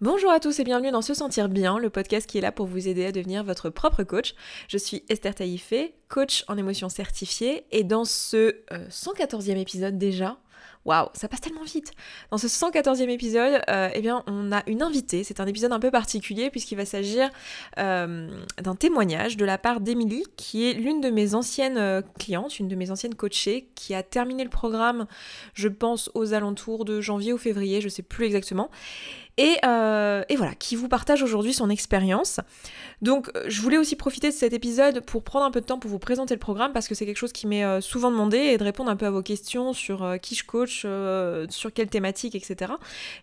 Bonjour à tous et bienvenue dans Se Sentir Bien, le podcast qui est là pour vous aider à devenir votre propre coach. Je suis Esther Taïfé, coach en émotion certifiée, et dans ce 114e euh, épisode déjà, waouh, ça passe tellement vite Dans ce 114e épisode, euh, eh bien, on a une invitée, c'est un épisode un peu particulier puisqu'il va s'agir euh, d'un témoignage de la part d'Émilie, qui est l'une de mes anciennes clientes, une de mes anciennes coachées, qui a terminé le programme, je pense, aux alentours de janvier ou février, je sais plus exactement. Euh, et, voilà, qui vous partage aujourd'hui son expérience. Donc euh, je voulais aussi profiter de cet épisode pour prendre un peu de temps pour vous présenter le programme parce que c'est quelque chose qui m'est euh, souvent demandé et de répondre un peu à vos questions sur qui je coach, sur quelle thématique, etc.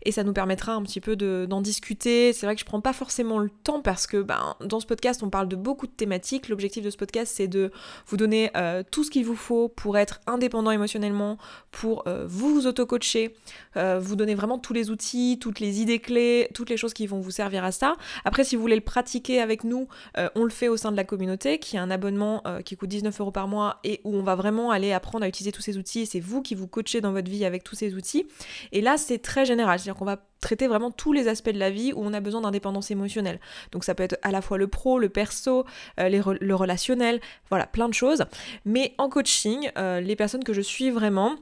Et ça nous permettra un petit peu d'en discuter. C'est vrai que je prends pas forcément le temps parce que ben, dans ce podcast on parle de beaucoup de thématiques. L'objectif de ce podcast c'est de vous donner tout ce qu'il vous faut pour être indépendant émotionnellement, pour vous auto-coacher, vous donner vraiment tous les outils, toutes les idées clés, toutes les choses qui vont vous servir à ça. Après, si vous voulez le pratiquer avec nous, euh, on le fait au sein de la communauté, qui est un abonnement euh, qui coûte 19 euros par mois et où on va vraiment aller apprendre à utiliser tous ces outils. C'est vous qui vous coachez dans votre vie avec tous ces outils. Et là, c'est très général, c'est-à-dire qu'on va traiter vraiment tous les aspects de la vie où on a besoin d'indépendance émotionnelle. Donc ça peut être à la fois le pro, le perso, euh, le relationnel, voilà, plein de choses. Mais en coaching, les personnes que je suis vraiment,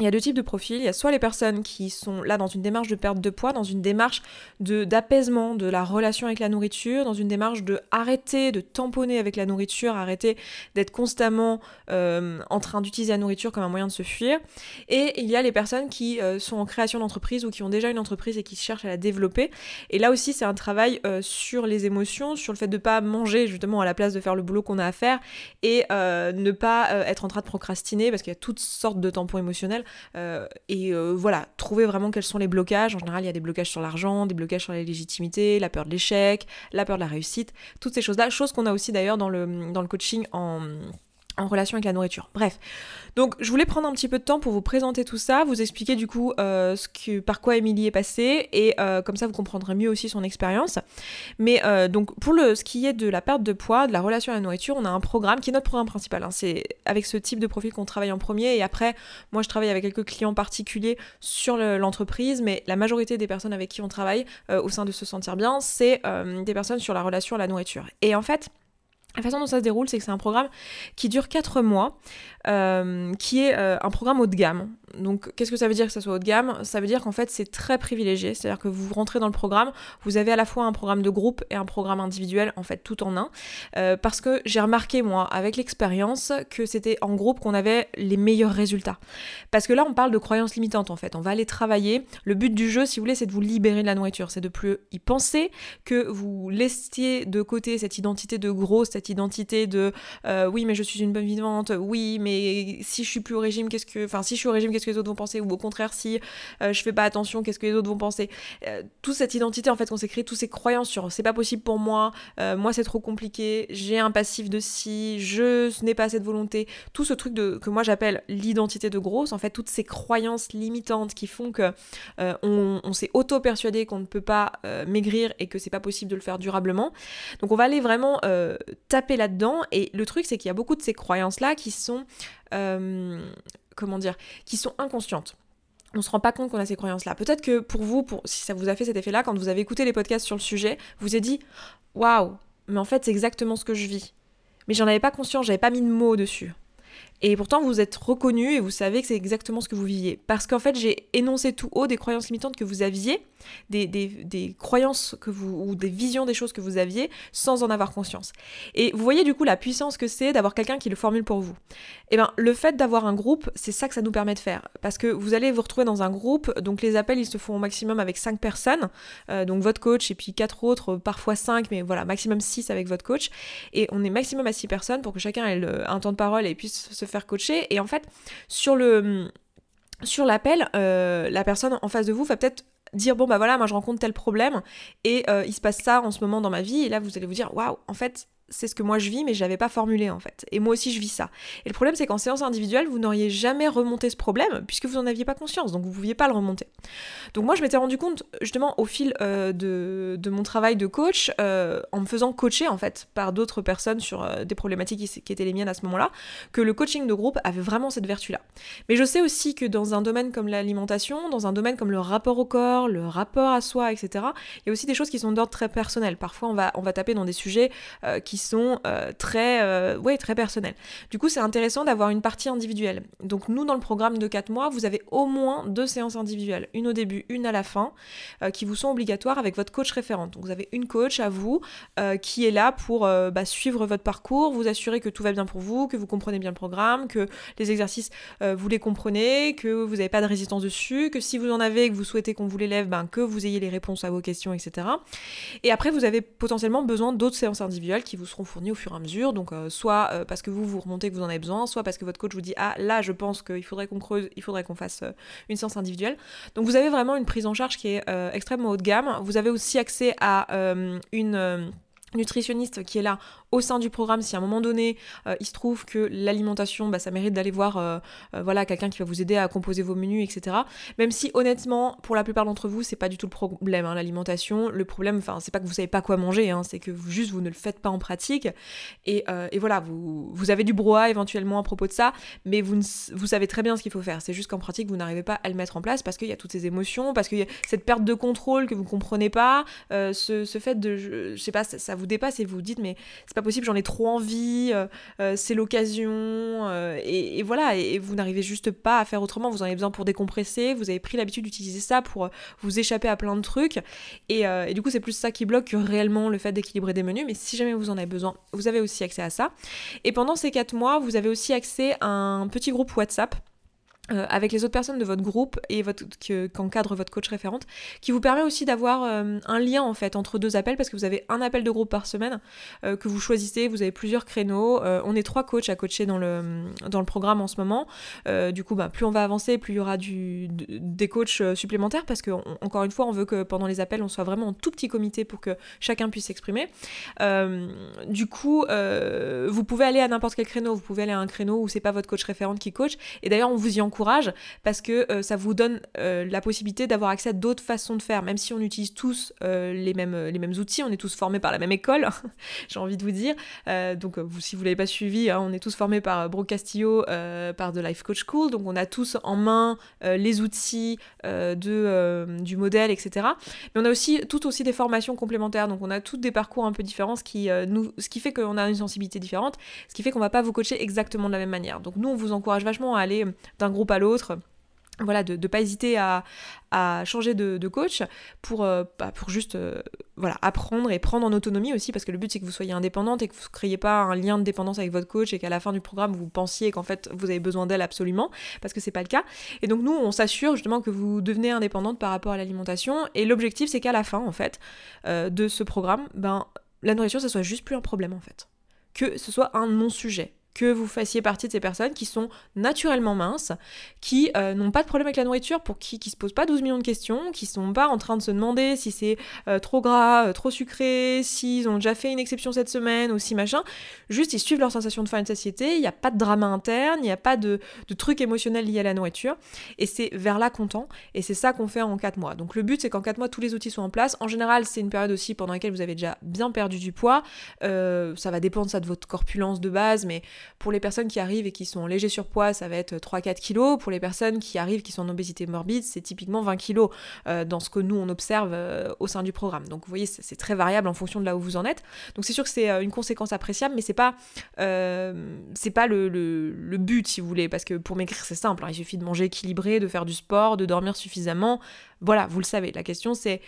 il y a deux types de profils. Il y a soit les personnes qui sont là dans une démarche de perte de poids, dans une démarche d'apaisement de la relation avec la nourriture, dans une démarche de arrêter de tamponner avec la nourriture, arrêter d'être constamment euh, en train d'utiliser la nourriture comme un moyen de se fuir. Et il y a les personnes qui euh, sont en création d'entreprise ou qui ont déjà une entreprise et qui cherchent à la développer. Et là aussi, c'est un travail euh, sur les émotions, sur le fait de ne pas manger justement à la place de faire le boulot qu'on a à faire et ne pas être en train de procrastiner parce qu'il y a toutes sortes de tampons émotionnels. Euh, et euh, voilà, trouver vraiment quels sont les blocages. En général, il y a des blocages sur l'argent, des blocages sur la légitimité, la peur de l'échec, la peur de la réussite, toutes ces choses-là. Choses qu'on a aussi d'ailleurs dans le, dans le coaching en en relation avec la nourriture. Bref, donc je voulais prendre un petit peu de temps pour vous présenter tout ça, vous expliquer du coup euh, ce par quoi Émilie est passée et euh, comme ça vous comprendrez mieux aussi son expérience. Mais euh, donc pour le, ce qui est de la perte de poids, de la relation à la nourriture, on a un programme qui est notre programme principal. Hein. C'est avec ce type de profil qu'on travaille en premier et après moi je travaille avec quelques clients particuliers sur l'entreprise, mais la majorité des personnes avec qui on travaille au sein de Se Sentir Bien, c'est des personnes sur la relation à la nourriture. Et en fait, la façon dont ça se déroule, c'est que c'est un programme qui dure 4 mois, euh, qui est euh, un programme haut de gamme. Donc, qu'est-ce que ça veut dire que ça soit haut de gamme? Ça veut dire qu'en fait, c'est très privilégié. C'est-à-dire que vous rentrez dans le programme, vous avez à la fois un programme de groupe et un programme individuel, en fait, tout en un. Euh, parce que j'ai remarqué, moi, avec l'expérience, que c'était en groupe qu'on avait les meilleurs résultats. Parce que là, on parle de croyances limitantes, en fait. On va aller travailler. Le but du jeu, si vous voulez, c'est de vous libérer de la nourriture. C'est de plus y penser, que vous laissiez de côté cette identité de gros, cette identité de oui, mais je suis une bonne vivante, oui, mais si je suis plus au régime, qu'est-ce que. Enfin, si je suis au régime, qu'est-ce que les autres vont penser Ou au contraire, si euh, je fais pas attention, qu'est-ce que les autres vont penser. Euh, Toute cette identité en fait qu'on s'est créé, toutes ces croyances sur c'est pas possible pour moi, euh, moi c'est trop compliqué, j'ai un passif de si, je n'ai pas assez de volonté, tout ce truc de, que moi j'appelle l'identité de grosse, en fait toutes ces croyances limitantes qui font que on, on s'est auto-persuadé qu'on ne peut pas maigrir et que c'est pas possible de le faire durablement. Donc on va aller vraiment taper là-dedans. Et le truc c'est qu'il y a beaucoup de ces croyances là qui sont euh, comment dire, qui sont inconscientes on se rend pas compte qu'on a ces croyances-là. Peut-être que pour vous, si ça vous a fait cet effet-là, quand vous avez écouté les podcasts sur le sujet, vous êtes dit Waouh, mais en fait, c'est exactement ce que je vis. Mais j'en avais pas conscience, j'avais pas mis de mots dessus. Et pourtant, vous êtes reconnu et vous savez que c'est exactement ce que vous viviez. Parce qu'en fait, j'ai énoncé tout haut des croyances limitantes que vous aviez, des, des, croyances que vous, ou des visions des choses que vous aviez sans en avoir conscience. Et vous voyez du coup la puissance que c'est d'avoir quelqu'un qui le formule pour vous. Et eh bien, le fait d'avoir un groupe, c'est ça que ça nous permet de faire. Parce que vous allez vous retrouver dans un groupe, donc les appels, ils se font au maximum avec 5 personnes, euh, donc votre coach et puis 4 autres, parfois 5, mais voilà, maximum 6 avec votre coach. Et on est maximum à 6 personnes pour que chacun ait un temps de parole et puisse se faire coacher. Et en fait, sur le sur l'appel, euh, la personne en face de vous va peut-être dire bon bah voilà moi je rencontre tel problème et euh, il se passe ça en ce moment dans ma vie et là vous allez vous dire waouh en fait c'est ce que moi je vis, mais je l'avais pas formulé en fait. Et moi aussi je vis ça. Et le problème c'est qu'en séance individuelle, vous n'auriez jamais remonté ce problème puisque vous n'en aviez pas conscience, donc vous ne pouviez pas le remonter. Donc moi je m'étais rendu compte justement au fil euh, de, mon travail de coach, euh, en me faisant coacher en fait par d'autres personnes sur euh, des problématiques qui, qui, étaient les miennes à ce moment-là, que le coaching de groupe avait vraiment cette vertu-là. Mais je sais aussi que dans un domaine comme l'alimentation, dans un domaine comme le rapport au corps, le rapport à soi, etc., il y a aussi des choses qui sont d'ordre très personnel. Parfois on va, on va taper dans des sujets qui sont euh, très, euh, ouais, très personnels. Du coup, c'est intéressant d'avoir une partie individuelle. Donc nous, dans le programme de 4 mois, vous avez au moins deux séances individuelles, une au début, une à la fin, euh, qui vous sont obligatoires avec votre coach référente. Donc vous avez une coach à vous qui est là pour bah, suivre votre parcours, vous assurer que tout va bien pour vous, que vous comprenez bien le programme, que les exercices, vous les comprenez, que vous n'avez pas de résistance dessus, que si vous en avez et que vous souhaitez qu'on vous l'élève, ben, que vous ayez les réponses à vos questions, etc. Et après, vous avez potentiellement besoin d'autres séances individuelles qui vous seront fournies au fur et à mesure. Donc euh, soit euh, parce que vous vous remontez que vous en avez besoin, soit parce que votre coach vous dit ah là je pense qu'il faudrait qu'on creuse, il faudrait qu'on fasse euh, une séance individuelle. Donc vous avez vraiment une prise en charge qui est extrêmement haut de gamme. Vous avez aussi accès à une nutritionniste qui est là au sein du programme si à un moment donné euh, il se trouve que l'alimentation bah, ça mérite d'aller voir euh, euh, voilà quelqu'un qui va vous aider à composer vos menus etc même si honnêtement pour la plupart d'entre vous c'est pas du tout le problème hein, l'alimentation. Le problème enfin c'est pas que vous savez pas quoi manger hein, c'est que vous, juste vous ne le faites pas en pratique. Et, et voilà vous, vous avez du brouhaha éventuellement à propos de ça mais vous, vous savez très bien ce qu'il faut faire. C'est juste qu'en pratique vous n'arrivez pas à le mettre en place parce qu'il y a toutes ces émotions parce qu'il y a cette perte de contrôle que vous comprenez pas ce, ce, fait de je, sais pas ça, ça vous dépasse et vous dites mais c'est pas possible, j'en ai trop envie, euh, euh, c'est l'occasion, euh, et, voilà, et, vous n'arrivez juste pas à faire autrement, vous en avez besoin pour décompresser, vous avez pris l'habitude d'utiliser ça pour vous échapper à plein de trucs, et, du coup c'est plus ça qui bloque que réellement le fait d'équilibrer des menus, mais si jamais vous en avez besoin, vous avez aussi accès à ça. Et pendant ces 4 mois, vous avez aussi accès à un petit groupe WhatsApp euh, avec les autres personnes de votre groupe et votre, qu'encadre votre coach référente, qui vous permet aussi d'avoir euh, un lien en fait entre deux appels parce que vous avez un appel de groupe par semaine euh, que vous choisissez, vous avez plusieurs créneaux. on est trois coachs à coacher dans le, dans le programme en ce moment. du coup, bah, plus on va avancer, plus il y aura du, des coachs supplémentaires parce que encore une fois, on veut que pendant les appels, on soit vraiment en tout petit comité pour que chacun puisse s'exprimer. du coup, vous pouvez aller à n'importe quel créneau, vous pouvez aller à un créneau où c'est pas votre coach référente qui coach. Et d'ailleurs, on vous y encourage parce que euh, ça vous donne euh, la possibilité d'avoir accès à d'autres façons de faire, même si on utilise tous euh, les, mêmes, les mêmes outils, on est tous formés par la même école, j'ai envie de vous dire. donc si vous ne l'avez pas suivi, hein, on est tous formés par Brooke Castillo, par The Life Coach School, donc on a tous en main les outils de, du modèle, etc. Mais on a aussi tout aussi des formations complémentaires, donc on a tous des parcours un peu différents, ce qui, nous, ce qui fait qu'on a une sensibilité différente, ce qui fait qu'on va pas vous coacher exactement de la même manière. Donc nous, on vous encourage vachement à aller d'un groupe à l'autre. Voilà, de ne pas hésiter à, changer de, coach pour, euh, bah, pour juste euh, voilà, apprendre et prendre en autonomie aussi, parce que le but c'est que vous soyez indépendante et que vous ne créiez pas un lien de dépendance avec votre coach et qu'à la fin du programme vous pensiez qu'en fait vous avez besoin d'elle absolument, parce que c'est pas le cas. Et donc nous on s'assure justement que vous devenez indépendante par rapport à l'alimentation, et l'objectif c'est qu'à la fin en fait euh, de ce programme, ben, la nourriture ça soit juste plus un problème en fait, que ce soit un non-sujet que vous fassiez partie de ces personnes qui sont naturellement minces, qui euh, n'ont pas de problème avec la nourriture, pour qui qui se posent pas 12 millions de questions, qui sont pas en train de se demander si c'est euh, trop gras, euh, trop sucré, s'ils ont déjà fait une exception cette semaine ou si machin. Juste ils suivent leur sensation de faim et de satiété, il n'y a pas de drama interne, il n'y a pas de, de trucs émotionnels liés à la nourriture. Et c'est vers là qu'on tend, et c'est ça qu'on fait en 4 mois. Donc le but c'est qu'en 4 mois tous les outils soient en place. En général c'est une période aussi pendant laquelle vous avez déjà bien perdu du poids. ça va dépendre ça de votre corpulence de base, mais pour les personnes qui arrivent et qui sont en léger surpoids, ça va être 3-4 kilos. Pour les personnes qui arrivent qui sont en obésité morbide, c'est typiquement 20 kilos euh, dans ce que nous on observe euh, au sein du programme. Donc vous voyez, c'est très variable en fonction de là où vous en êtes. Donc c'est sûr que c'est euh, une conséquence appréciable, mais c'est pas pas le, le, but si vous voulez, parce que pour maigrir c'est simple, hein. il suffit de manger équilibré, de faire du sport, de dormir suffisamment. Voilà, vous le savez. La question c'est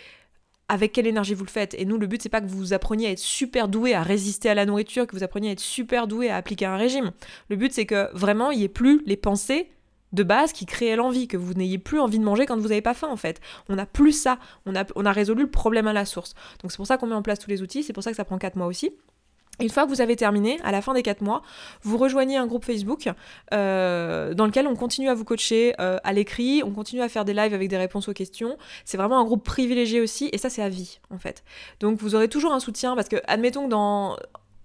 avec quelle énergie vous le faites. Et nous, le but, c'est pas que vous appreniez à être super doué à résister à la nourriture, que vous appreniez à être super doué à appliquer un régime. Le but, c'est que vraiment, il n'y ait plus les pensées de base qui créaient l'envie, que vous n'ayez plus envie de manger quand vous n'avez pas faim en fait. On n'a plus ça, on a, on a résolu le problème à la source. Donc c'est pour ça qu'on met en place tous les outils, c'est pour ça que ça prend 4 mois aussi. Une fois que vous avez terminé, à la fin des 4 mois, vous rejoignez un groupe Facebook euh, dans lequel on continue à vous coacher euh, à l'écrit, on continue à faire des lives avec des réponses aux questions. C'est vraiment un groupe privilégié aussi, et ça c'est à vie en fait. Donc vous aurez toujours un soutien parce que, admettons que dans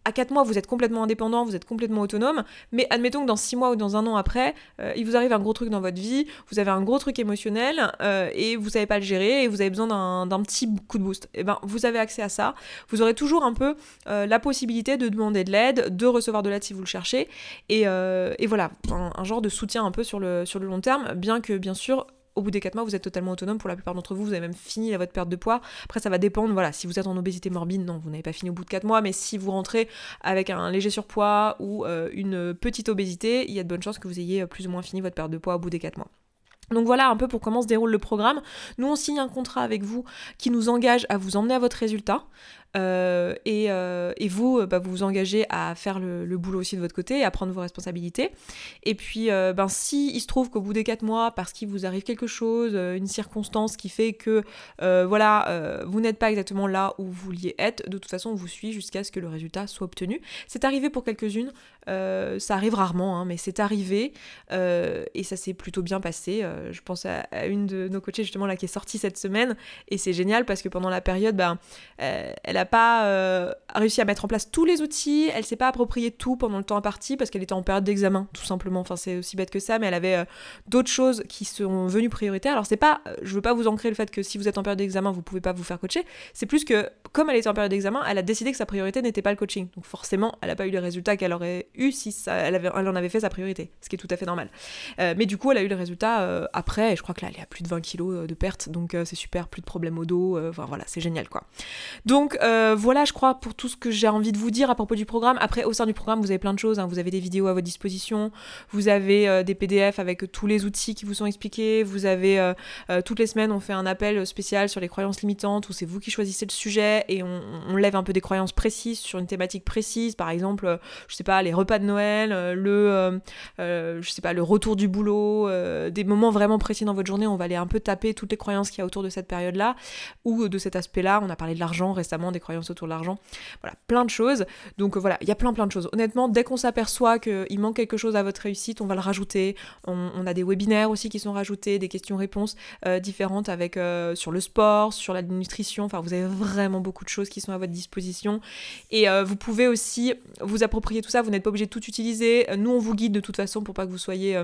à 4 mois, vous êtes complètement indépendant, vous êtes complètement autonome, mais admettons que dans 6 mois ou dans un an après, euh, il vous arrive un gros truc dans votre vie, vous avez un gros truc émotionnel euh, et vous savez pas le gérer et vous avez besoin d'un petit coup de boost. Et eh ben, vous avez accès à ça. Vous aurez toujours un peu euh, la possibilité de demander de l'aide, de recevoir de l'aide si vous le cherchez, et, voilà, un, genre de soutien un peu sur le long terme, bien que bien sûr au bout des 4 mois, vous êtes totalement autonome. Pour la plupart d'entre vous, vous avez même fini votre perte de poids. Après, ça va dépendre. Voilà, si vous êtes en obésité morbide, non, vous n'avez pas fini au bout de 4 mois. Mais si vous rentrez avec un léger surpoids ou euh, une petite obésité, il y a de bonnes chances que vous ayez plus ou moins fini votre perte de poids au bout des 4 mois. Donc voilà un peu pour comment se déroule le programme. Nous, on signe un contrat avec vous qui nous engage à vous emmener à votre résultat. Euh, euh, et, vous, euh, bah, vous vous engagez à faire le, boulot aussi de votre côté, à prendre vos responsabilités. Et puis, ben, si il se trouve qu'au bout des 4 mois, parce qu'il vous arrive quelque chose, une circonstance qui fait que voilà, vous n'êtes pas exactement là où vous vouliez être, de toute façon, on vous suit jusqu'à ce que le résultat soit obtenu. C'est arrivé pour quelques-unes, ça arrive rarement, hein, mais c'est arrivé et ça s'est plutôt bien passé. je pense à, une de nos coachées justement là qui est sortie cette semaine et c'est génial parce que pendant la période, ben, elle a pas euh, réussi à mettre en place tous les outils, elle s'est pas approprié tout pendant le temps imparti parce qu'elle était en période d'examen, tout simplement. Enfin, c'est aussi bête que ça, mais elle avait euh, d'autres choses qui sont venues prioritaires. Alors, c'est pas, euh, je veux pas vous ancrer le fait que si vous êtes en période d'examen, vous pouvez pas vous faire coacher. C'est plus que, comme elle était en période d'examen, elle a décidé que sa priorité n'était pas le coaching. Donc, forcément, elle a pas eu les résultats qu'elle aurait eu si ça, elle, en avait fait sa priorité, ce qui est tout à fait normal. mais du coup, elle a eu les résultats après, et je crois que là, elle est plus de 20 kilos de perte, donc c'est super, plus de problèmes au dos. Enfin, voilà, c'est génial, quoi. Donc, voilà, je crois, pour tout ce que j'ai envie de vous dire à propos du programme. Après, au sein du programme, vous avez plein de choses. Hein. Vous avez des vidéos à votre disposition, vous avez euh, des PDF avec tous les outils qui vous sont expliqués, vous avez euh, toutes les semaines, on fait un appel spécial sur les croyances limitantes où c'est vous qui choisissez le sujet et on, lève un peu des croyances précises sur une thématique précise. Par exemple, je sais pas, les repas de Noël, le, je sais pas, le retour du boulot, des moments vraiment précis dans votre journée. On va aller un peu taper toutes les croyances qu'il y a autour de cette période-là ou de cet aspect-là. On a parlé de l'argent récemment, des croyances autour de l'argent. Voilà, plein de choses. Donc euh, voilà, il y a plein plein de choses. Honnêtement, dès qu'on s'aperçoit qu'il manque quelque chose à votre réussite, on va le rajouter. On, a des webinaires aussi qui sont rajoutés, des questions-réponses euh, différentes avec euh, sur le sport, sur la nutrition. Enfin, vous avez vraiment beaucoup de choses qui sont à votre disposition. Et vous pouvez aussi vous approprier tout ça. Vous n'êtes pas obligé de tout utiliser. Nous, on vous guide de toute façon pour pas que vous soyez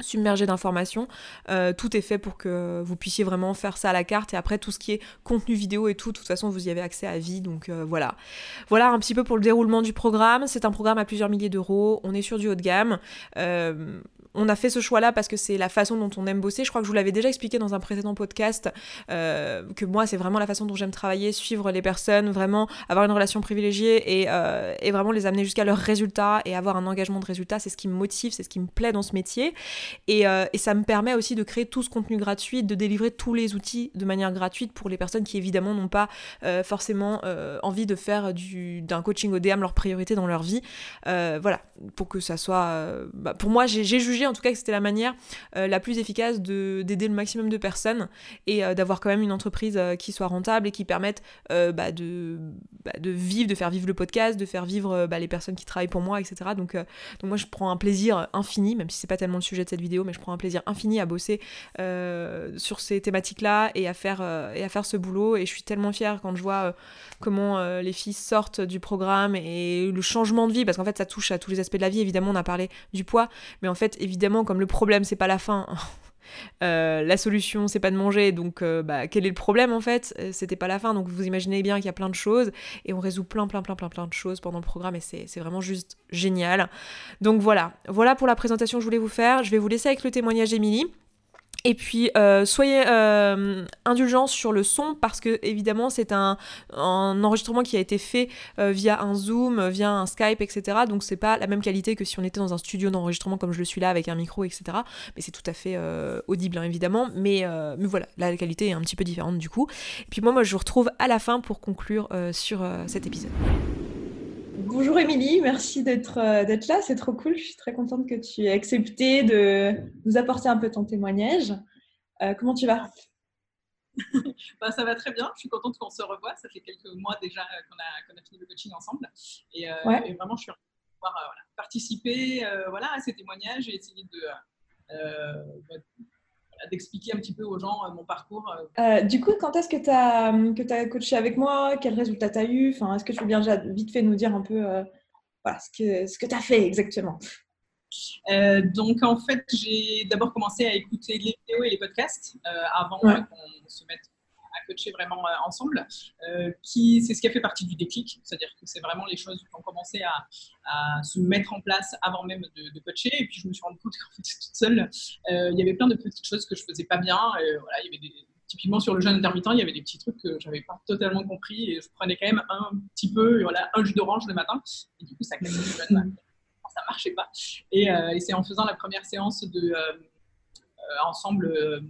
submergé d'informations. Euh, tout est fait pour que vous puissiez vraiment faire ça à la carte et après tout ce qui est contenu vidéo et tout, de toute façon vous y avez accès à vie donc euh, voilà. Voilà un petit peu pour le déroulement du programme. C'est un programme à plusieurs milliers d'euros. On est sur du haut de gamme. Euh, on a fait ce choix-là parce que c'est la façon dont on aime bosser. Je crois que je vous l'avais déjà expliqué dans un précédent podcast, euh, que moi, c'est vraiment la façon dont j'aime travailler, suivre les personnes, vraiment avoir une relation privilégiée et, euh, vraiment les amener jusqu'à leurs résultats et avoir un engagement de résultats. C'est ce qui me motive, c'est ce qui me plaît dans ce métier. Et, euh, et, ça me permet aussi de créer tout ce contenu gratuit, de délivrer tous les outils de manière gratuite pour les personnes qui, évidemment, n'ont pas forcément envie de faire d'un coaching ODM leur priorité dans leur vie. voilà, pour que ça soit... Bah, pour moi, j'ai jugé en tout cas que c'était la manière euh, la plus efficace d'aider le maximum de personnes et euh, d'avoir quand même une entreprise euh, qui soit rentable et qui permette bah, de, bah, de vivre, de faire vivre le podcast, de faire vivre bah, les personnes qui travaillent pour moi, etc. Donc, donc moi je prends un plaisir infini, même si c'est pas tellement le sujet de cette vidéo, mais je prends un plaisir infini à bosser sur ces thématiques-là et à faire et à faire ce boulot. Et je suis tellement fière quand je vois comment les filles sortent du programme et le changement de vie, parce qu'en fait ça touche à tous les aspects de la vie. Évidemment, on a parlé du poids, mais en fait évidemment comme le problème c'est pas la faim, euh, la solution c'est pas de manger, donc euh, bah, quel est le problème en fait? Euh, C'était pas la fin, donc vous imaginez bien qu'il y a plein de choses et on résout plein plein plein plein plein de choses pendant le programme et c'est vraiment juste génial. Donc voilà, voilà pour la présentation que je voulais vous faire. Je vais vous laisser avec le témoignage d'Emilie. Et puis euh, soyez euh, indulgents sur le son parce que évidemment c'est un, enregistrement qui a été fait euh, via un Zoom, via un Skype, etc. Donc c'est pas la même qualité que si on était dans un studio d'enregistrement comme je le suis là avec un micro, etc. Mais c'est tout à fait audible hein, évidemment. Mais, mais voilà, la qualité est un petit peu différente du coup. Et puis moi, moi je vous retrouve à la fin pour conclure sur cet épisode. Bonjour Émilie, merci euh, d'être là, c'est trop cool. Je suis très contente que tu aies accepté de nous apporter un peu ton témoignage. Euh, comment tu vas? Bah, Ça va très bien, je suis contente qu'on se revoie. Ça fait quelques mois déjà qu'on a, fini le coaching ensemble. Et, euh, vraiment, je suis de pouvoir participer voilà, à ces témoignages et essayer de, d'expliquer un petit peu aux gens mon parcours. du coup, quand est-ce que tu as, que as coaché avec moi? Quels résultats tu as eu? Enfin, Est-ce que tu veux bien déjà vite fait nous dire un peu voilà, ce que, ce que tu as fait exactement? Donc en fait, j'ai d'abord commencé à écouter les vidéos et les podcasts avant qu'on se mette coacher vraiment euh, ensemble, euh, qui c'est ce qui a fait partie du déclic, c'est-à-dire que c'est vraiment les choses qui ont commencé à, se mettre en place avant même de, coacher. Et puis je me suis rendu compte qu'en fait, toute seule, euh, il y avait plein de petites choses que je faisais pas bien. voilà, il y avait des, typiquement sur le jeûne intermittent, il y avait des petits trucs que j'avais pas totalement compris et je prenais quand même un petit peu, voilà, un jus d'orange le matin. Et du coup, ça marchait pas. Et, et c'est en faisant la première séance de ensemble euh,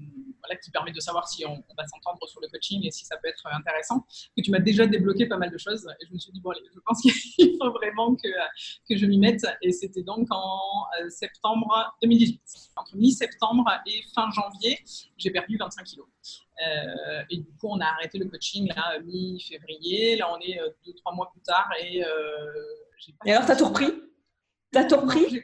voilà, qui permet de savoir si on, va s'entendre sur le coaching et si ça peut être intéressant, que tu m'as déjà débloqué pas mal de choses. Et je me suis dit, bon, allez, je pense qu'il faut vraiment que, que je m'y mette. Et c'était donc en euh, septembre 2018. Entre mi-septembre et fin janvier, j'ai perdu 25 kilos. et du coup, on a arrêté le coaching là, mi-février. Là, on est deux, trois mois plus tard. Et, et alors, t'as tout repris? T'as tout repris?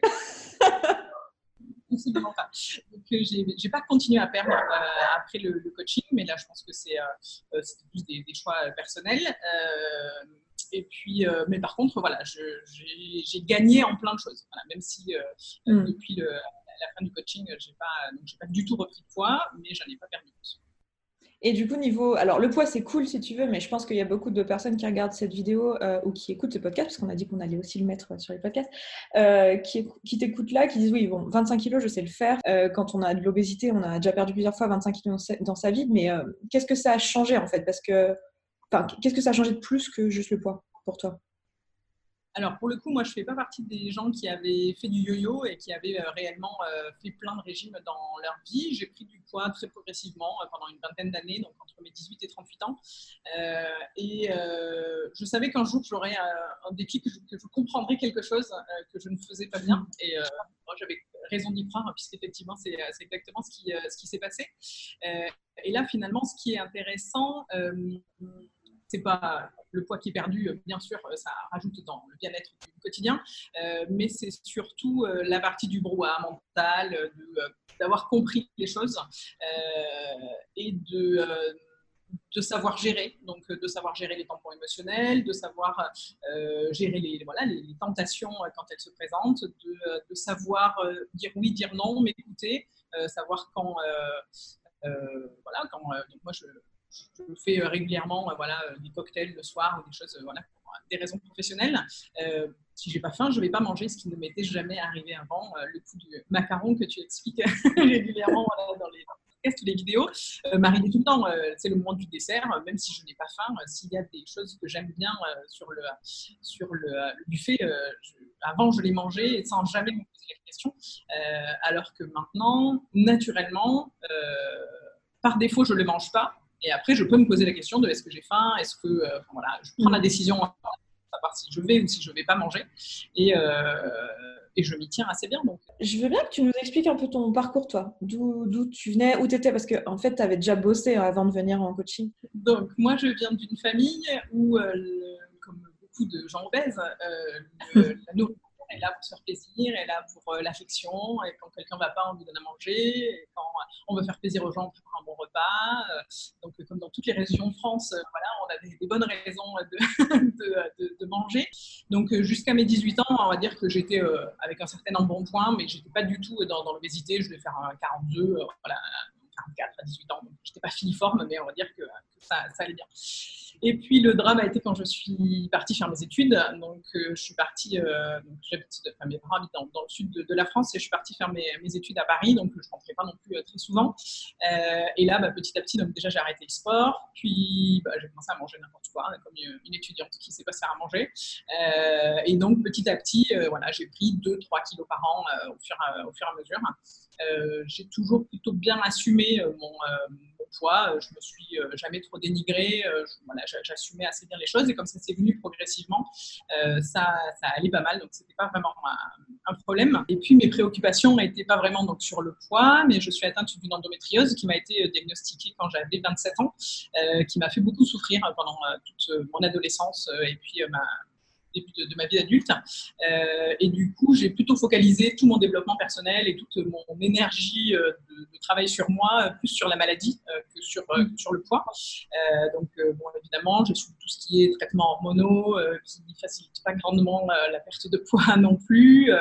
Donc, euh, j'ai pas continué à perdre euh, après le, coaching, mais là, je pense que c'est euh, plus des, choix personnels. et puis, mais par contre, voilà, j'ai gagné en plein de choses. même si mm. depuis la fin du coaching, j'ai pas, pas du tout repris de poids, mais j'en ai pas perdu. Et du coup, niveau. Alors, le poids, c'est cool si tu veux, mais je pense qu'il y a beaucoup de personnes qui regardent cette vidéo euh, ou qui écoutent ce podcast, parce qu'on a dit qu'on allait aussi le mettre sur les podcasts, euh, qui, qui t'écoutent là, qui disent Oui, bon, 25 kilos, je sais le faire. Euh, quand on a de l'obésité, on a déjà perdu plusieurs fois 25 kilos dans sa vie, mais qu'est-ce que ça a changé en fait? Parce que. Enfin, qu'est-ce que ça a changé de plus que juste le poids pour toi? Alors, pour le coup, moi, je ne fais pas partie des gens qui avaient fait du yo-yo et qui avaient euh, réellement euh, fait plein de régimes dans leur vie. J'ai pris du poids très progressivement euh, pendant une vingtaine d'années, donc entre mes 18 et 38 ans. et je savais qu'un jour, j'aurais un déclic, que je, comprendrais quelque chose que je ne faisais pas bien. Et moi, j'avais raison d'y croire, puisqu'effectivement, c'est exactement ce qui, ce qui s'est passé. et là, finalement, ce qui est intéressant, c'est pas le poids qui est perdu, euh, bien sûr, euh, ça rajoute dans le bien-être du quotidien, euh, mais c'est surtout la partie du brouhaha mental, d'avoir compris les choses et de savoir gérer, donc de savoir gérer les tampons émotionnels, de savoir gérer les, voilà, les, tentations quand elles se présentent, de, savoir dire oui, dire non, m'écouter, savoir quand, voilà, quand moi je, je fais euh, régulièrement euh, voilà, euh, des cocktails le soir ou des choses voilà, pour des raisons professionnelles. si j'ai pas faim, je vais pas manger, ce qui ne m'était jamais arrivé avant. le coup du macaron que tu expliques régulièrement dans les podcasts ou les vidéos m'arrive tout le temps. c'est le moment du dessert, même si je n'ai pas faim. S'il y a des choses que j'aime bien sur, le, sur le, buffet, avant je les mangeais sans jamais me poser la question. alors que maintenant, naturellement, par défaut, je ne le mange pas. Et après, je peux me poser la question de est-ce que j'ai faim Est-ce que euh, voilà, je prends la mm. décision à savoir si je vais ou si je ne vais pas manger. Et, euh, et je m'y tiens assez bien. Donc. Je veux bien que tu nous expliques un peu ton parcours, toi. D'où tu venais, où tu étais, parce qu'en en fait, tu avais déjà bossé avant de venir en coaching. Donc, moi, je viens d'une famille où, euh, comme beaucoup de gens obèses, la nourriture est là pour se faire plaisir, elle est là pour euh, l'affection, et quand quelqu'un ne va pas, on lui donne à manger, et quand on veut faire plaisir aux gens, on prépare un bon repas. Euh, donc, comme dans toutes les régions de France, euh, voilà, on a des, bonnes raisons de, manger. Donc, jusqu'à mes 18 ans, on va dire que j'étais avec un certain embonpoint, mais je n'étais pas du tout dans, l'obésité, je devais faire un 42, voilà, 44 à 18 ans, donc je n'étais pas filiforme, mais on va dire que, ça, allait bien. Et puis le drame a été quand je suis partie faire mes études. Donc euh, je suis partie, euh, enfin, mes parents habitent dans, le sud de, la France et je suis partie faire mes, études à Paris, donc je ne rentrais pas non plus euh, très souvent. et là, bah, petit à petit, donc déjà j'ai arrêté le sport, puis bah, j'ai commencé à manger n'importe quoi, hein, comme une, étudiante qui ne sait pas faire à manger. et donc petit à petit, voilà, j'ai pris 2-3 kilos par an au fur et à mesure. j'ai toujours plutôt bien assumé mon poids, euh, je me suis euh, jamais trop dénigrée, euh, voilà, j'assumais assez bien les choses et comme ça s'est venu progressivement, ça, ça allait pas mal, donc c'était pas vraiment un, problème. Et puis mes préoccupations n'étaient pas vraiment donc sur le poids, mais je suis atteinte d'une endométriose qui m'a été diagnostiquée quand j'avais 27 ans, qui m'a fait beaucoup souffrir pendant toute mon adolescence et puis ma début de, ma vie d'adulte. Euh, et du coup, j'ai plutôt focalisé tout mon développement personnel et toute mon énergie euh, de, travail sur moi, plus sur la maladie que, sur, sur le poids. donc, bon, évidemment, je suis tout ce qui est traitement hormonaux, qui ne facilite pas grandement la perte de poids non plus.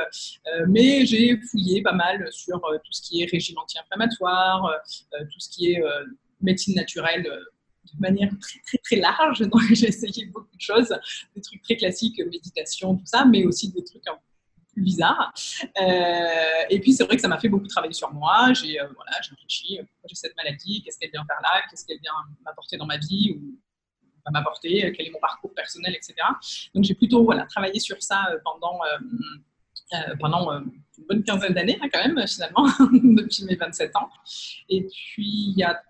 mais j'ai fouillé pas mal sur tout ce qui est régime anti-inflammatoire, tout ce qui est médecine naturelle de manière très très très large. Donc j'ai essayé beaucoup de choses, des trucs très classiques, méditation, tout ça, mais aussi des trucs un peu plus bizarres. Euh, et puis c'est vrai que ça m'a fait beaucoup travailler sur moi. J'ai euh, voilà, réfléchi, pourquoi j'ai cette maladie, qu'est-ce qu'elle vient faire là, qu'est-ce qu'elle vient m'apporter dans ma vie ou m'apporter, quel est mon parcours personnel, etc. Donc j'ai plutôt voilà, travaillé sur ça euh, pendant, pendant une bonne quinzaine d'années hein, quand même finalement, depuis mes 27 ans. Et puis il y a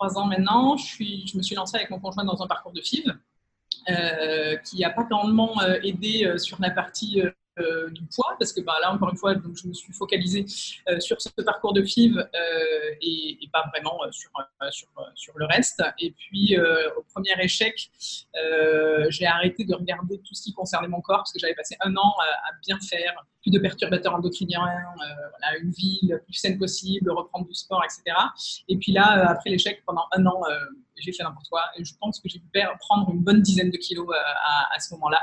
trois ans maintenant, je, me suis lancée avec mon conjoint dans un parcours de FIV euh, qui n'a pas grandement euh, aidé euh, sur la partie euh, du poids, parce que bah, là, encore une fois, donc, je me suis focalisée euh, sur ce parcours de FIV euh, et, pas vraiment sur, sur, sur, le reste. Et puis, au premier échec, j'ai arrêté de regarder tout ce qui concernait mon corps, parce que j'avais passé un an à, bien faire, plus de perturbateurs endocriniens, une vie la plus saine possible, reprendre du sport, etc. Et puis là, après l'échec, pendant un an, j'ai fait n'importe quoi. Et je pense que j'ai pu prendre une bonne dizaine de kilos à ce moment-là.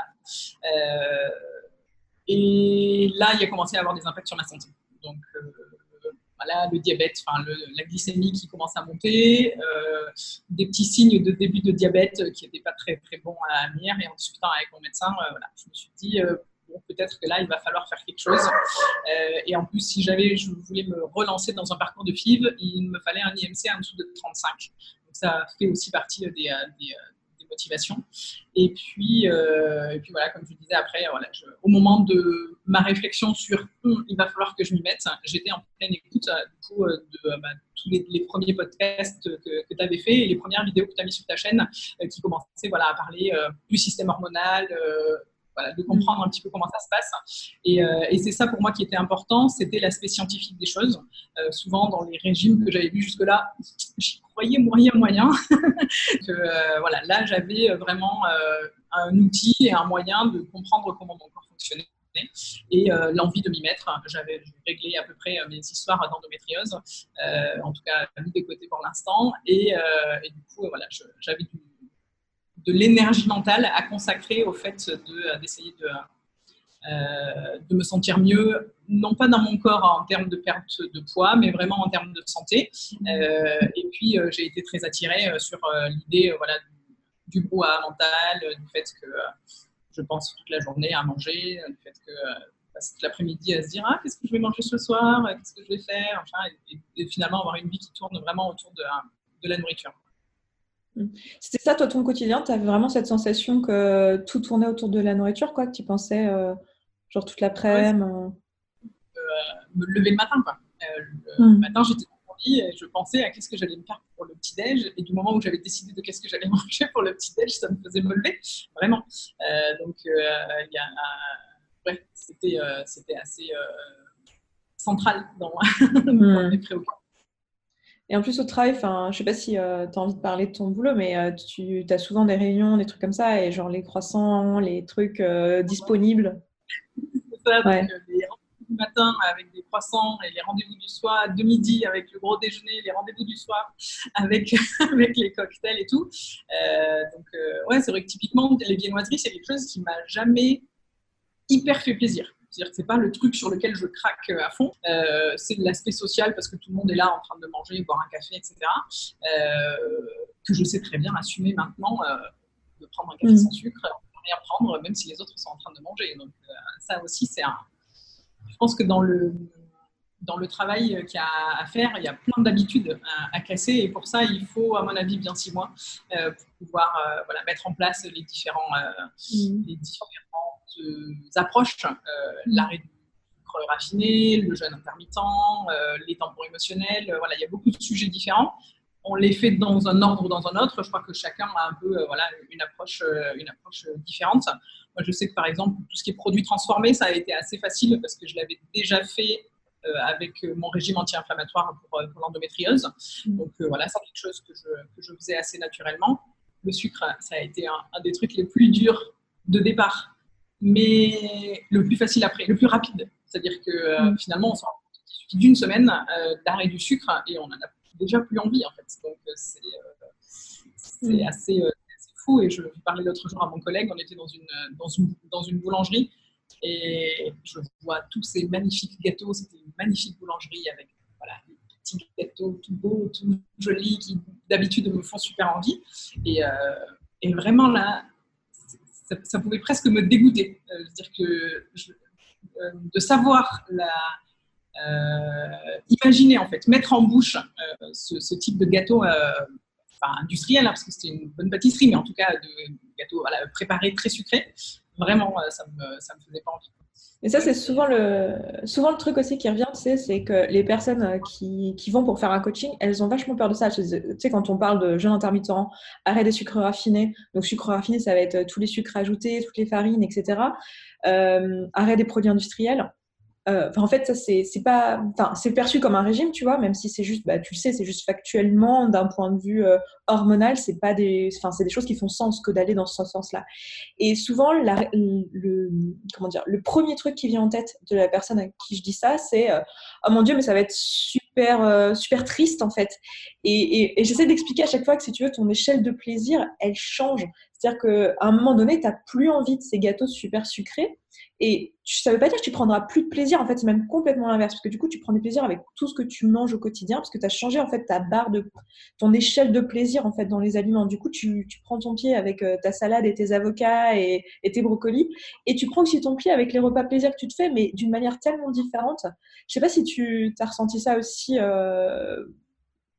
Et là, il a commencé à avoir des impacts sur ma santé. Donc, euh, voilà, le diabète, enfin, la glycémie qui commence à monter, euh, des petits signes de début de diabète qui n'étaient pas très, très bons à venir. Et en discutant avec mon médecin, euh, voilà, je me suis dit, bon, peut-être que là, il va falloir faire quelque chose. et en plus, si j'avais, je voulais me relancer dans un parcours de FIV, il me fallait un IMC en dessous de 35. Donc, ça fait aussi partie des, des motivation. Et puis, euh, et puis voilà, comme je disais après, voilà, au moment de ma réflexion sur hum, il va falloir que je m'y mette, j'étais en pleine écoute euh, euh, de bah, tous les, premiers podcasts que, que tu avais fait et les premières vidéos que tu as mis sur ta chaîne qui commençaient voilà, à parler du système hormonal de comprendre un petit peu comment ça se passe. Euh, et, c'est ça pour moi qui était important, c'était l'aspect scientifique des choses. Euh, souvent dans les régimes que j'avais vus jusque-là, j'y croyais moyen moyen. que, euh, voilà, là j'avais vraiment un outil et un moyen de comprendre comment mon corps fonctionnait et l'envie de m'y mettre. J'avais réglé à peu près mes histoires d'endométriose, en tout cas mis de côté pour l'instant, et, du coup, voilà, j'avais du, de l'énergie mentale à consacrer au fait d'essayer de, euh, de, me sentir mieux, non pas dans mon corps en termes de perte de poids, mais vraiment en termes de santé. Euh, et puis, euh, j'ai été très attirée sur l'idée voilà, du, du brouhaha mental, du fait que je pense toute la journée à manger, du fait que passe toute l'après-midi à se dire ah, qu'est-ce que je vais manger ce soir, qu'est-ce que je vais faire, enfin, et, finalement avoir une vie qui tourne vraiment autour de, de la nourriture. C'était ça, toi, ton quotidien? Tu avais vraiment cette sensation que tout tournait autour de la nourriture, quoi, que tu pensais, euh, genre toute l'après-midi euh? Euh, Me lever le matin, quoi. le hmm. matin, j'étais dans mon lit et je pensais à qu'est-ce que j'allais me faire pour le petit-déj. Et du moment où j'avais décidé de qu'est-ce que j'allais manger pour le petit-déj, ça me faisait me lever, vraiment. donc, il y a, ouais, c'était, assez central dans, dans hmm. mes préoccupations. Et en plus, au travail, je sais pas si euh, tu as envie de parler de ton boulot, mais euh, tu as souvent des réunions, des trucs comme ça, et genre les croissants, les trucs euh, disponibles. C'est ça, donc, les rendez-vous du matin avec des croissants et les rendez-vous du soir, de midi avec le gros déjeuner, les rendez-vous du soir avec, avec les cocktails et tout. donc, ouais, c'est vrai que typiquement, les viennoiseries, c'est quelque chose qui m'a jamais hyper fait plaisir. C'est-à-dire que c'est pas le truc sur lequel je craque euh, à fond. Euh, c'est l'aspect social parce que tout le monde est là en train de manger, boire un café, etc. Euh, que je sais très bien assumer maintenant de prendre un café mmh. sans sucre, rien prendre, même si les autres sont en train de manger. Donc ça aussi, c'est un. Je pense que dans le dans le travail qu'il y a à faire, il y a plein d'habitudes à, casser et pour ça, il faut, à mon avis, bien six mois pour pouvoir voilà, mettre en place les différents, mmh. les différents approches, euh, l'arrêt du sucre raffiné, le jeûne intermittent, euh, les tampons émotionnels, euh, voilà, il y a beaucoup de sujets différents on les fait dans un ordre ou dans un autre. Je crois que chacun a un peu voilà, une, approche, une approche différente. Moi, je sais que par exemple, tout ce qui est produits transformés, ça a été assez facile parce que je l'avais déjà fait avec mon régime anti-inflammatoire pour, l'endométriose. Mmh. Donc voilà, c'est quelque chose que je, que je, faisais assez naturellement. Le sucre, ça a été un, un, des trucs les plus durs de départ mais le plus facile après, le plus rapide. C'est-à-dire que mm. finalement, on s'en suffit d'une semaine d'arrêt du sucre et on en a déjà plus envie en fait. Donc c'est mm. assez, fou. Et je parlais l'autre jour à mon collègue, on était dans une, dans une, dans une boulangerie et je vois tous ces magnifiques gâteaux. C'était une magnifique boulangerie avec voilà, des petits gâteaux tout beaux, tout jolis, qui d'habitude me font super envie. Et, euh, et vraiment là, ça, pouvait presque me dégoûter. Euh, dire que euh, de savoir la, imaginer en fait, mettre en bouche ce, type de gâteau industriel, hein, parce que c'était une bonne pâtisserie, mais en tout cas de gâteau préparé, très sucré, vraiment, euh, ça me, ça me faisait pas envie. Et ça, c'est souvent le, souvent le truc aussi qui revient, c'est que les personnes euh, qui, qui, vont pour faire un coaching, elles ont vachement peur de ça. Tu sais, quand on parle de jeûne intermittent, arrêt des sucres raffinés, donc sucres raffinés, ça va être tous les sucres ajoutés, toutes les farines, etc. Euh, arrêt des produits industriels. Euh, en fait, ça, c'est pas. c'est perçu comme un régime, tu vois, même si c'est juste, bah, tu le sais, c'est juste factuellement, d'un point de vue euh, hormonal, c'est pas des. Enfin, c'est des choses qui font sens que d'aller dans ce sens-là. Et souvent, le, comment dire, le premier truc qui vient en tête de la personne à qui je dis ça, c'est euh, Oh mon Dieu, mais ça va être super, super triste, en fait. Et, et j'essaie d'expliquer à chaque fois que, si tu veux, ton échelle de plaisir, elle change. C'est-à-dire qu'à un moment donné, tu n'as plus envie de ces gâteaux super sucrés. Et ça ne veut pas dire que tu prendras plus de plaisir. En fait, c'est même complètement l'inverse. Parce que du coup, tu prends du plaisir avec tout ce que tu manges au quotidien. Parce que tu as changé en fait ta barre de ton échelle de plaisir en fait dans les aliments. Du coup, tu, prends ton pied avec euh, ta salade et tes avocats et, tes brocolis. Et tu prends aussi ton pied avec les repas plaisir que tu te fais, mais d'une manière tellement différente. Je sais pas si tu as ressenti ça aussi. Euh,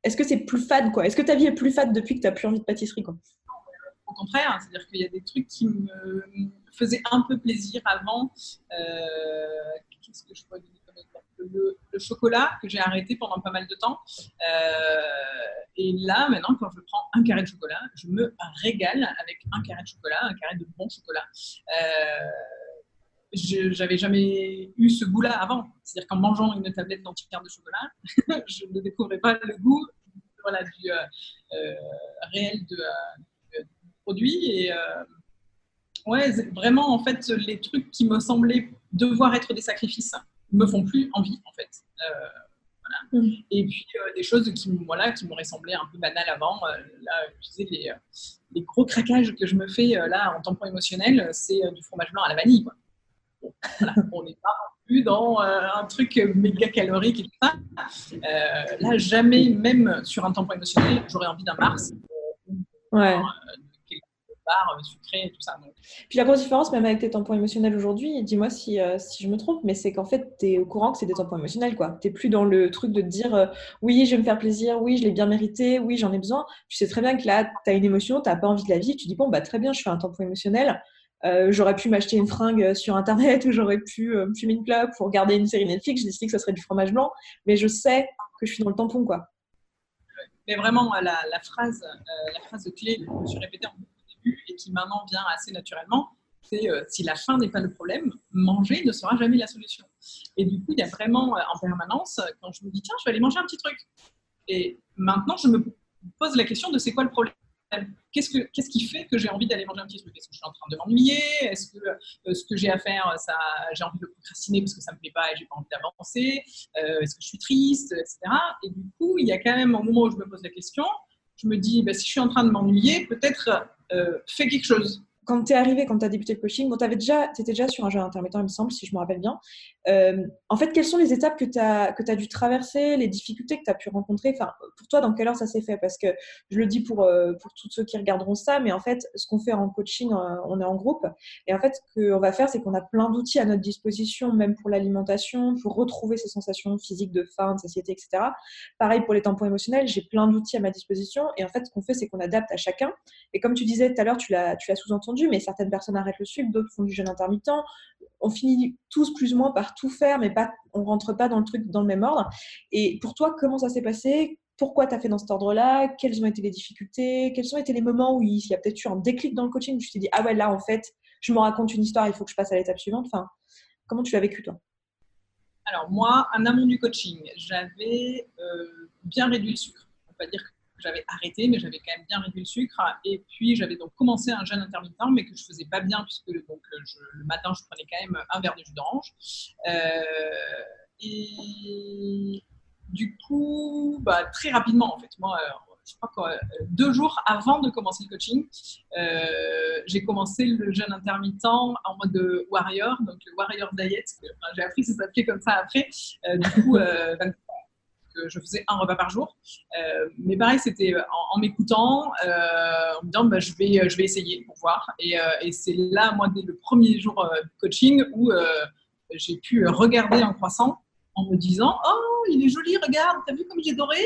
est-ce que c'est plus fade quoi? Est-ce que ta vie est plus fade depuis que tu n'as plus envie de pâtisserie quoi? Au contraire, c'est-à-dire qu'il y a des trucs qui me faisaient un peu plaisir avant. Euh, qu'est-ce que je pourrais dire le, chocolat que j'ai arrêté pendant pas mal de temps. Euh, et là, maintenant, quand je prends un carré de chocolat, je me régale avec un carré de chocolat, un carré de bon chocolat. Euh, j'avais jamais eu ce goût-là avant. C'est-à-dire qu'en mangeant une tablette d'antiquaire de chocolat, je ne découvrais pas le goût voilà, du réel de, et euh, ouais, vraiment, en fait, les trucs qui me semblaient devoir être des sacrifices me font plus envie, en fait. Euh, mm. Et puis euh, des choses qui, voilà, qui m'auraient semblé un peu banales avant. là, je disais, les, les, gros craquages que je me fais là en tampon émotionnel, c'est du fromage blanc à la vanille. Quoi. on n'est pas plus dans un truc méga calorique et tout ça. là, jamais, même sur un tampon émotionnel, j'aurais envie d'un Mars. Ouais. Euh, sucré et tout ça. Puis la grosse différence, même avec tes tampons émotionnels aujourd'hui, dis-moi si, euh, si, je me trompe, mais c'est qu'en fait, tu es au courant que c'est des tampons émotionnels. Tu plus dans le truc de te dire euh, oui, je vais me faire plaisir, oui, je l'ai bien mérité, oui, j'en ai besoin. Tu sais très bien que là, tu as une émotion, tu pas envie de la vie, tu dis bon, bah très bien, je fais un tampon émotionnel. j'aurais pu m'acheter une fringue sur internet ou j'aurais pu me fumer une clope pour regarder une série Netflix. J'ai décidé que ça serait du fromage blanc, mais je sais que je suis dans le tampon, quoi. Mais vraiment, la, la phrase, la phrase clé que je me suis et qui maintenant vient assez naturellement, c'est euh, si la faim n'est pas le problème, manger ne sera jamais la solution. Et du coup, il y a vraiment euh, en permanence, quand je me dis tiens, je vais aller manger un petit truc. Et maintenant, je me pose la question de c'est quoi le problème? Qu'est-ce, que, qu'est-ce qui fait que j'ai envie d'aller manger un petit truc? Est-ce que je suis en train de m'ennuyer? Est-ce que euh, ce que j'ai à faire, ça, j'ai envie de procrastiner parce que ça ne me plaît pas et j'ai pas envie d'avancer? Est-ce que je suis triste? Etc. Et du coup, il y a quand même un moment où je me pose la question, je me dis, bah, si je suis en train de m'ennuyer, peut-être euh, fais quelque chose quand tu es arrivé, quand tu as débuté le coaching, bon, tu étais déjà sur un jeu intermittent, il me semble, si je me rappelle bien. Euh, en fait, quelles sont les étapes que tu as dû traverser, les difficultés que tu as pu rencontrer? Enfin, Pour toi, dans quelle heure ça s'est fait? Parce que je le dis pour, euh, pour tous ceux qui regarderont ça, mais en fait, ce qu'on fait en coaching, euh, on est en groupe. Et en fait, ce qu'on va faire, c'est qu'on a plein d'outils à notre disposition, même pour l'alimentation, pour retrouver ces sensations physiques de faim, de satiété, etc. Pareil pour les tampons émotionnels, j'ai plein d'outils à ma disposition. Et en fait, ce qu'on fait, c'est qu'on adapte à chacun. Et comme tu disais tout à l'heure, tu l'as sous-entendu, mais certaines personnes arrêtent le sucre, d'autres font du jeûne intermittent. On finit tous plus ou moins par tout faire, mais pas, on rentre pas dans le truc dans le même ordre. Et pour toi, comment ça s'est passé? Pourquoi tu as fait dans cet ordre-là? Quelles ont été les difficultés? Quels ont été les moments où il y a peut-être eu un déclic dans le coaching? Où tu t'es dit, ah ouais, là, en fait, je me raconte une histoire, il faut que je passe à l'étape suivante. Enfin, comment tu l'as vécu, toi? Alors, moi, en amont du coaching, j'avais euh, bien réduit le sucre. On va dire j'avais arrêté, mais j'avais quand même bien réduit le sucre. Et puis, j'avais donc commencé un jeûne intermittent, mais que je faisais pas bien, puisque donc, le matin, je prenais quand même un verre de jus d'orange. et du coup, bah, très rapidement, en fait, moi, je crois que deux jours avant de commencer le coaching, euh, j'ai commencé le jeûne intermittent en mode warrior, donc le warrior diet. j'ai appris que ça s'appelait comme ça après. Euh, du coup, euh, je faisais un repas par jour. mais pareil, c'était en, m'écoutant, en me disant bah, je, vais, je vais essayer pour voir. Et, et c'est là, moi, dès le premier jour de coaching, où j'ai pu regarder en croissant en me disant Oh, il est joli, regarde, t'as vu comme il est doré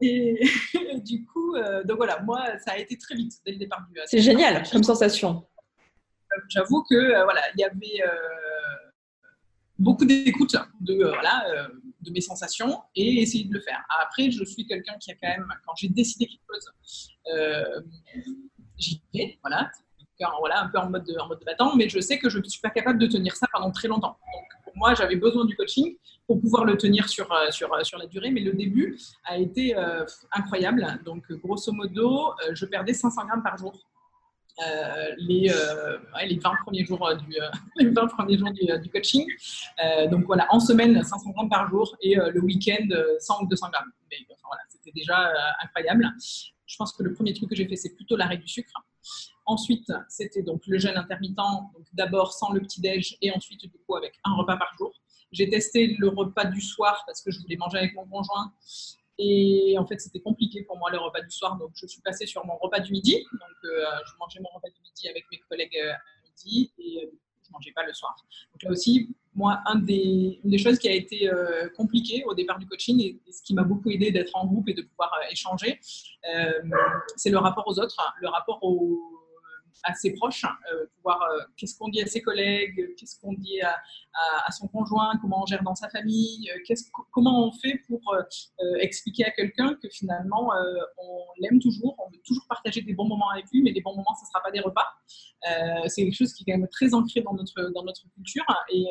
et du coup, euh, donc voilà, moi, ça a été très vite dès le départ du. C'est génial comme sensation. Euh, j'avoue que euh, voilà, il y avait beaucoup d'écoute de voilà de mes sensations et essayer de le faire. Après, je suis quelqu'un qui a quand même, quand j'ai décidé quelque chose, j'y vais, voilà, un peu en mode, de, en mode de battant, mais je sais que je ne suis pas capable de tenir ça pendant très longtemps. Pour moi, j'avais besoin du coaching pour pouvoir le tenir sur, euh, sur, euh, sur la durée. Mais le début a été euh, incroyable. Donc, grosso modo, je perdais 500 grammes par jour. Les, les 20 premiers jours du, les 20 premiers jours du, coaching. donc voilà, en semaine, 500 grammes par jour et le week-end, 100 ou 200 grammes. Mais voilà, c'était déjà incroyable. Je pense que le premier truc que j'ai fait, c'est plutôt l'arrêt du sucre. Ensuite, c'était donc le jeûne intermittent, d'abord sans le petit-déj et ensuite du coup avec un repas par jour. J'ai testé le repas du soir parce que je voulais manger avec mon conjoint. Et en fait, c'était compliqué pour moi le repas du soir. Donc, je suis passée sur mon repas du midi. Donc, euh, je mangeais mon repas du midi avec mes collègues euh, à midi et euh, je ne mangeais pas le soir. Donc, là aussi, moi, une des choses qui a été compliquée au départ du coaching et, ce qui m'a beaucoup aidé d'être en groupe et de pouvoir échanger, c'est le rapport aux autres, le rapport aux à ses proches, euh, voir euh, qu'est-ce qu'on dit à ses collègues, qu'est-ce qu'on dit à, son conjoint, comment on gère dans sa famille, euh, comment on fait pour expliquer à quelqu'un que finalement on l'aime toujours, on veut toujours partager des bons moments avec lui, mais les bons moments, ce ne sera pas des repas. c'est quelque chose qui est quand même très ancré dans notre, dans notre culture et,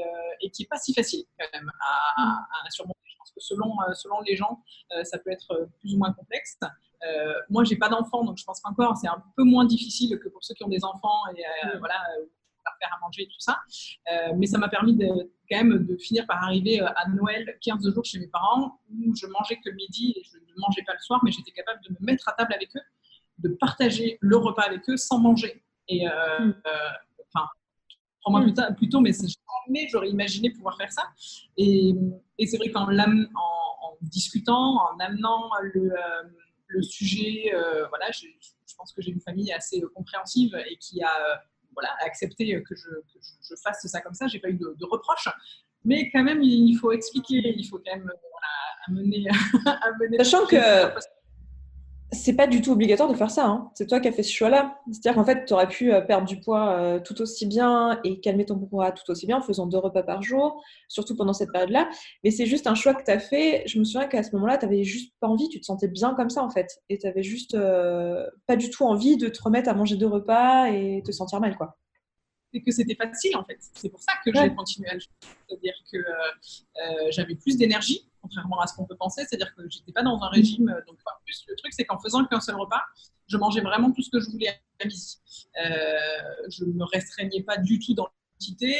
qui n'est pas si facile quand même à, à surmonter. Je pense que selon, selon les gens, ça peut être plus ou moins complexe. Euh, moi, j'ai pas d'enfants, donc je pense qu'encore c'est un peu moins difficile que pour ceux qui ont des enfants et euh, voilà, euh, faire à manger et tout ça. mais ça m'a permis de, quand même de finir par arriver à Noël 15 jours chez mes parents où je mangeais que le midi et je ne mangeais pas le soir, mais j'étais capable de me mettre à table avec eux, de partager le repas avec eux sans manger. Et mm. enfin, trois mois mm. plus, tôt, mais jamais j'aurais imaginé pouvoir faire ça. Et, et c'est vrai qu'en en, en, discutant, en amenant le le sujet, euh, voilà, je, pense que j'ai une famille assez euh, compréhensive et qui a euh, voilà, accepté que je, je, fasse ça comme ça. J'ai pas eu de, reproches, mais quand même, il faut expliquer, il faut quand même amener, amener. Sachant que c'est pas du tout obligatoire de faire ça. Hein. C'est toi qui as fait ce choix-là. C'est-à-dire qu'en fait, tu aurais pu euh, perdre du poids euh, tout aussi bien et calmer ton poids tout aussi bien en faisant deux repas par jour, surtout pendant cette période-là. Mais c'est juste un choix que tu as fait. Je me souviens qu'à ce moment-là, tu n'avais juste pas envie, tu te sentais bien comme ça en fait. Et tu avais juste euh, pas du tout envie de te remettre à manger deux repas et te sentir mal. quoi et que c'était facile en fait. C'est pour ça que j'ai continué à le faire. C'est-à-dire que j'avais plus d'énergie contrairement à ce qu'on peut penser. C'est-à-dire que j'étais pas dans un régime. Euh, donc, plus, le truc, c'est qu'en faisant qu'un seul repas, je mangeais vraiment tout ce que je voulais à midi. Euh, je ne me restreignais pas du tout dans l'identité,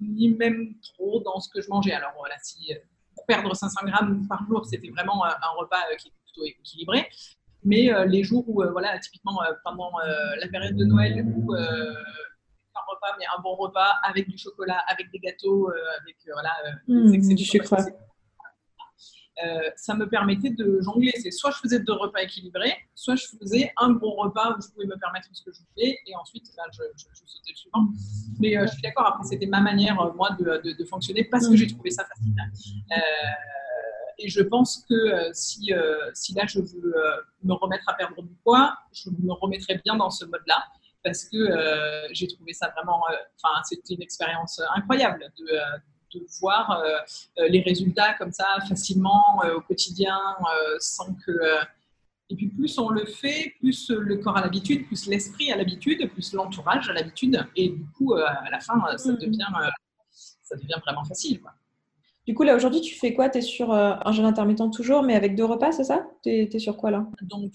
ni même trop dans ce que je mangeais. Alors voilà, si euh, pour perdre 500 grammes par jour, c'était vraiment un repas qui est plutôt équilibré. Mais les jours où, voilà, typiquement pendant la période de Noël, où un repas, mais un bon repas avec du chocolat, avec des gâteaux, avec voilà, mmh, c'est du sucre. Euh, ça me permettait de jongler. C'est soit je faisais deux repas équilibrés, soit je faisais un bon repas où je pouvais me permettre ce que je voulais, et ensuite là, je, sautais le suivant. Mais euh, je suis d'accord, après c'était ma manière, euh, moi, de, de, fonctionner parce que j'ai trouvé ça facile. et je pense que si, si là je veux me remettre à perdre du poids, je me remettrai bien dans ce mode-là parce que j'ai trouvé ça vraiment, enfin, c'était une expérience incroyable de, de voir euh, euh, les résultats comme ça facilement euh, au quotidien sans que et puis plus on le fait, plus le corps a l'habitude, plus l'esprit a l'habitude, plus l'entourage a l'habitude. Et du coup, à la fin, ça, mm. devient, ça devient vraiment facile. Du coup, là, aujourd'hui, tu fais quoi? Tu es sur un jeûne intermittent toujours, mais avec deux repas, c'est ça? Tu es, sur quoi, là? Donc,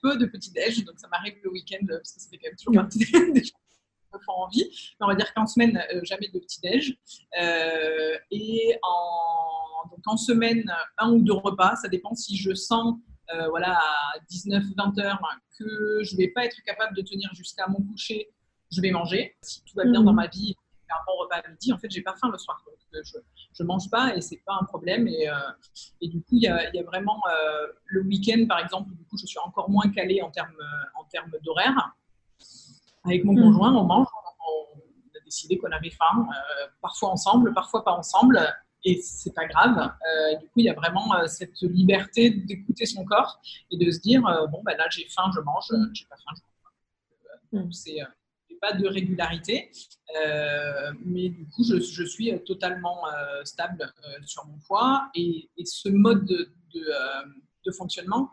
peu de petits-déj, donc ça m'arrive le week-end, parce que ça fait quand même toujours partie des envie. Mais on va dire qu'en semaine, euh, jamais de petit-déj. Euh, et en, donc en semaine, un ou deux repas, ça dépend si je sens voilà, à 19-20 heures que je ne vais pas être capable de tenir jusqu'à mon coucher, je vais manger. Si tout va bien dans mmh. ma vie, un bon repas à midi, en fait, j'ai pas faim le soir. Donc, euh, je, je mange pas et c'est pas un problème. Et, euh, et du coup, il y a, y a, vraiment euh, le week-end, par exemple, du coup, je suis encore moins calée en termes en termes d'horaire. Avec mon hmm. conjoint, on mange. On, a décidé qu'on avait faim, parfois ensemble, parfois pas ensemble. Et c'est pas grave. du coup, il y a vraiment cette liberté d'écouter son corps et de se dire bon, ben là, j'ai faim, je mange. J'ai pas faim, je mange. Hmm. C'est pas de régularité, euh, mais du coup, je, je suis totalement euh, stable euh, sur mon poids et, ce mode de, de, fonctionnement,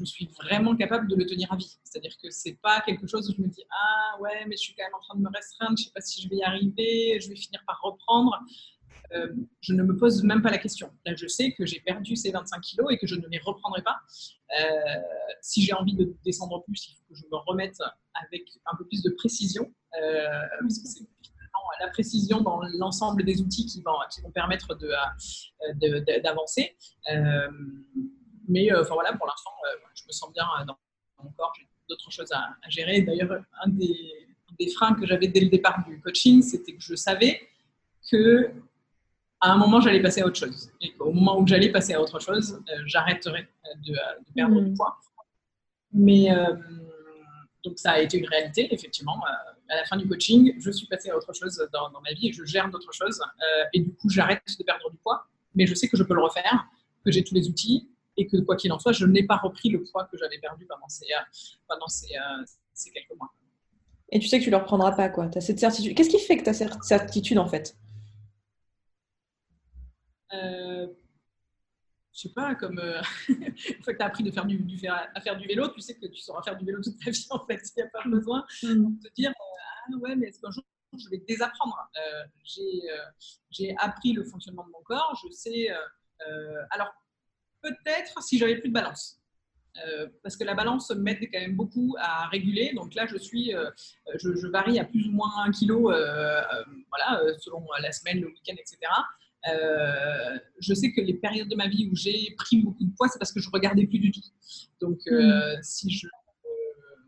je suis vraiment capable de le tenir à vie. C'est-à-dire que c'est pas quelque chose où je me dis ah ouais, mais je suis quand même en train de me restreindre, je sais pas si je vais y arriver, je vais finir par reprendre. je ne me pose même pas la question. Là, je sais que j'ai perdu ces 25 kilos et que je ne les reprendrai pas. si j'ai envie de descendre plus, il faut que je me remette avec un peu plus de précision, euh, parce que c'est la précision dans l'ensemble des outils qui vont, qui vont permettre d'avancer. De, euh, mais euh, enfin voilà, pour l'instant, je me sens bien dans mon corps. J'ai d'autres choses à, gérer. D'ailleurs, un des, des, freins que j'avais dès le départ du coaching, c'était que je savais que à un moment, j'allais passer à autre chose. Et qu'au moment où j'allais passer à autre chose, j'arrêterais de, perdre du mmh. poids. Mais donc ça a été une réalité, effectivement. Euh, à la fin du coaching, je suis passée à autre chose dans, ma vie et je gère d'autres choses. Euh, et du coup, j'arrête de perdre du poids, mais je sais que je peux le refaire, que j'ai tous les outils et que quoi qu'il en soit, je n'ai pas repris le poids que j'avais perdu pendant ces, euh, pendant ces, ces, quelques mois. Et tu sais que tu ne le reprendras pas, quoi. Tu as cette certitude. Qu'est-ce qui fait que tu as cette certitude, en fait? Je sais pas, comme euh, une fois que tu as appris de faire du, à faire du vélo, tu sais que tu sauras faire du vélo toute ta vie en fait. Il n'y a pas besoin mm. de te dire euh, Ah ouais, mais est-ce qu'un jour je vais désapprendre? Euh, J'ai appris le fonctionnement de mon corps, je sais. alors, peut-être si j'avais plus de balance. parce que la balance m'aide quand même beaucoup à réguler. Donc là, je suis, je, je, varie à plus ou moins un kilo, voilà, selon la semaine, le week-end, etc. Euh, je sais que les périodes de ma vie où j'ai pris beaucoup de poids, c'est parce que je regardais plus du tout. Donc, euh, mm. si, je, euh,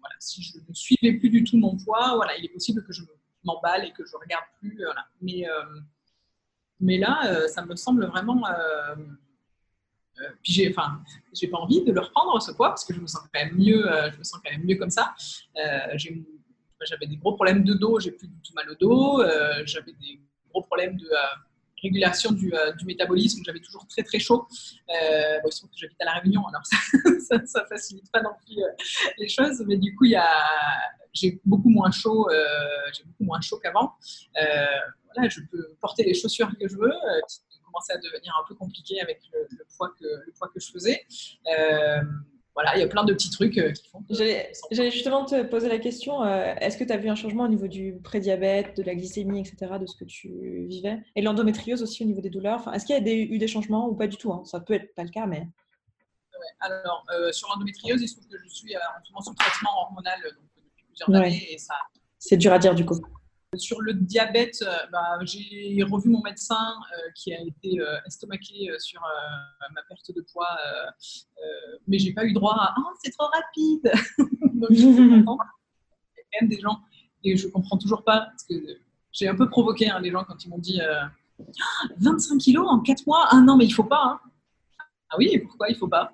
voilà, si je ne suivais plus du tout mon poids, voilà, il est possible que je m'emballe et que je regarde plus. Voilà. Mais, mais là, ça me semble vraiment. Puis j'ai, enfin, j'ai pas envie de le reprendre ce poids parce que je me sens quand même mieux. je me sens quand même mieux comme ça. j'avais des gros problèmes de dos, j'ai plus du tout mal au dos. j'avais des gros problèmes de régulation du, euh, métabolisme. J'avais toujours très très chaud. Euh, il se trouve que j'habite à La Réunion, alors ça, ça, facilite pas non plus euh, les choses. Mais du coup, il j'ai beaucoup moins chaud, euh, j'ai beaucoup moins chaud qu'avant. voilà, je peux porter les chaussures que je veux. Commençait à devenir un peu compliqué avec le, le poids, que, le poids que je faisais voilà, il y a plein de petits trucs euh, qui font. J'allais justement te poser la question euh, est-ce que tu as vu un changement au niveau du prédiabète, de la glycémie, etc., de ce que tu vivais? Et l'endométriose aussi au niveau des douleurs? Enfin, Est-ce qu'il y a eu des changements ou pas du tout hein? Ça peut être pas le cas, mais. alors, euh, sur l'endométriose, il se trouve que je suis en ce moment sous traitement hormonal donc, depuis plusieurs années. Et ça... C'est dur à dire du coup. Sur le diabète, euh, bah, j'ai revu mon médecin euh, qui a été euh, estomaqué sur ma perte de poids, mais j'ai pas eu droit à oh, c'est trop rapide. Donc je suis contente. Il y a quand même des gens et je comprends toujours pas parce que j'ai un peu provoqué hein, les gens quand ils m'ont dit 25 kilos en 4 mois. Ah non, mais il faut pas. Hein. Ah oui, pourquoi il faut pas?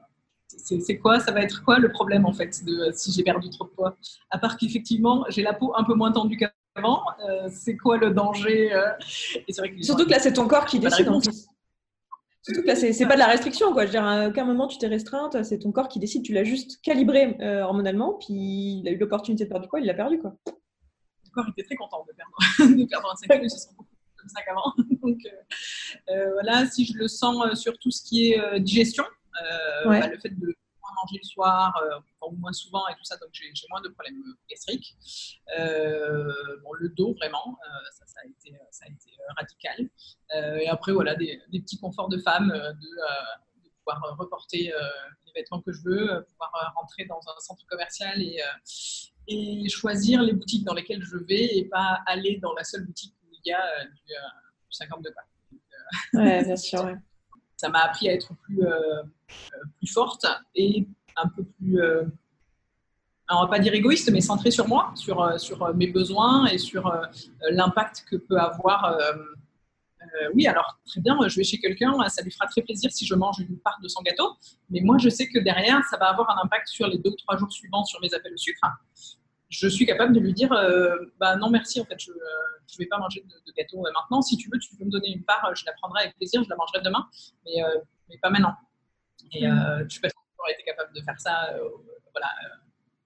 C'est quoi, ça va être quoi le problème en fait si j'ai perdu trop de poids? À part qu'effectivement, j'ai la peau un peu moins tendue qu'avant euh, c'est quoi le danger euh, Surtout que là, c'est ton corps qui décide. Surtout que là, c'est pas de la restriction, quoi. Je veux dire, à aucun moment tu t'es restreinte, c'est ton corps qui décide. Tu l'as juste calibré euh, hormonalement, puis il a eu l'opportunité de perdre du poids, il l'a perdu, quoi. Le corps était très content de perdre, de perdre 25 kilos, se sent beaucoup comme ça qu'avant. Donc voilà, si je le sens sur tout ce qui est digestion, bah, le fait de manger le soir, ou moins souvent et tout ça, donc j'ai moins de problèmes gastriques. bon, le dos, vraiment, ça, a été, ça a été radical. et après, voilà, des, petits conforts de femme, de, pouvoir reporter les vêtements que je veux, pouvoir rentrer dans un centre commercial et, et choisir les boutiques dans lesquelles je vais et pas aller dans la seule boutique où il y a euh, du, 52 pas. ouais, bien sûr. Ça m'a appris à être plus, euh, euh, plus forte et un peu plus, on va pas dire égoïste, mais centrée sur moi, sur, sur mes besoins et sur l'impact que peut avoir euh, oui, alors très bien, je vais chez quelqu'un, ça lui fera très plaisir si je mange une part de son gâteau, mais moi je sais que derrière, ça va avoir un impact sur les deux ou trois jours suivants sur mes appels au sucre. Je suis capable de lui dire, euh, bah non merci, en fait, je ne euh, vais pas manger de, gâteau maintenant. Si tu veux, tu peux me donner une part, je la prendrai avec plaisir, je la mangerai demain, mais, mais pas maintenant. Et je suis pas j'aurais été capable de faire ça. voilà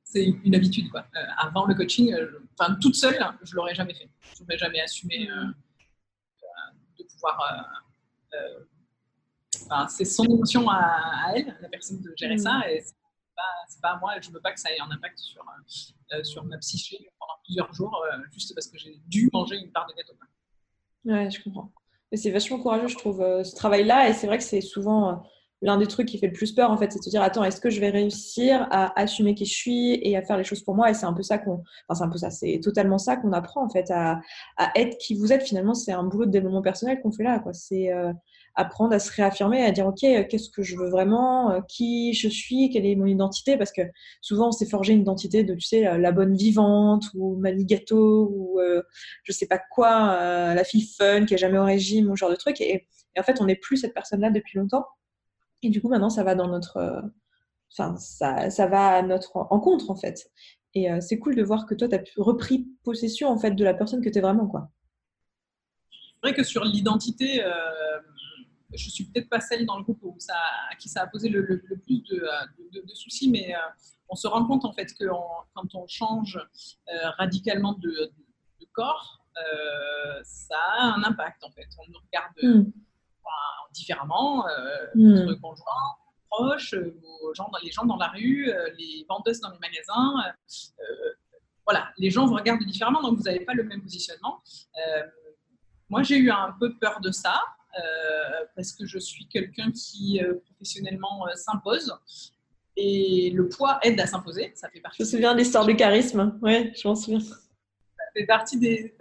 c'est une habitude. Quoi. avant le coaching, enfin, toute seule, je l'aurais jamais fait. Je n'aurais jamais assumé pouvoir. Euh, euh, c'est son émotion à, elle, la personne, de gérer ça. Mm. Et c'est pas, pas à moi. Je veux pas que ça ait un impact sur, euh, sur ma psyché pendant plusieurs jours, juste parce que j'ai dû manger une part de gâteau. Ouais, je comprends. Et c'est vachement courageux, je trouve, ce travail-là. Et c'est vrai que c'est souvent l'un des trucs qui fait le plus peur, en fait, c'est de se dire, attends, est-ce que je vais réussir à assumer qui je suis et à faire les choses pour moi? Et c'est un peu ça qu'on, enfin, c'est un peu ça, c'est totalement ça qu'on apprend, en fait, à, à, être qui vous êtes. Finalement, c'est un boulot de développement personnel qu'on fait là, quoi. C'est euh, apprendre à se réaffirmer, à dire, OK, qu'est-ce que je veux vraiment euh, Qui je suis Quelle est mon identité Parce que souvent, on s'est forgé une identité de, tu sais, la, bonne vivante ou Mani Gâteau ou euh, je sais pas quoi, la fille fun qui est jamais au régime ou ce genre de truc. Et, en fait, on n'est plus cette personne-là depuis longtemps. Et du coup, maintenant, ça va dans notre. Euh, ça, ça va à notre encontre, en fait. Et euh, c'est cool de voir que toi, tu as repris possession, en fait, de la personne que tu es vraiment, quoi. C'est vrai que sur l'identité, euh, je suis peut-être pas celle dans le groupe où ça, à qui ça a posé le, plus de, de, soucis, mais on se rend compte, en fait, que quand on change radicalement de, corps, ça a un impact, en fait. On nous regarde. Hmm différemment, euh, hmm. notre conjoint, proches, euh, gens, les gens dans la rue, euh, les vendeuses dans les magasins. voilà, les gens vous regardent différemment, donc vous n'avez pas le même positionnement. moi, j'ai eu un peu peur de ça. Parce que je suis quelqu'un qui professionnellement s'impose et le poids aide à s'imposer. Ça fait partie. Je me souviens de l'histoire du charisme. Oui, je m'en souviens. Ça fait partie des.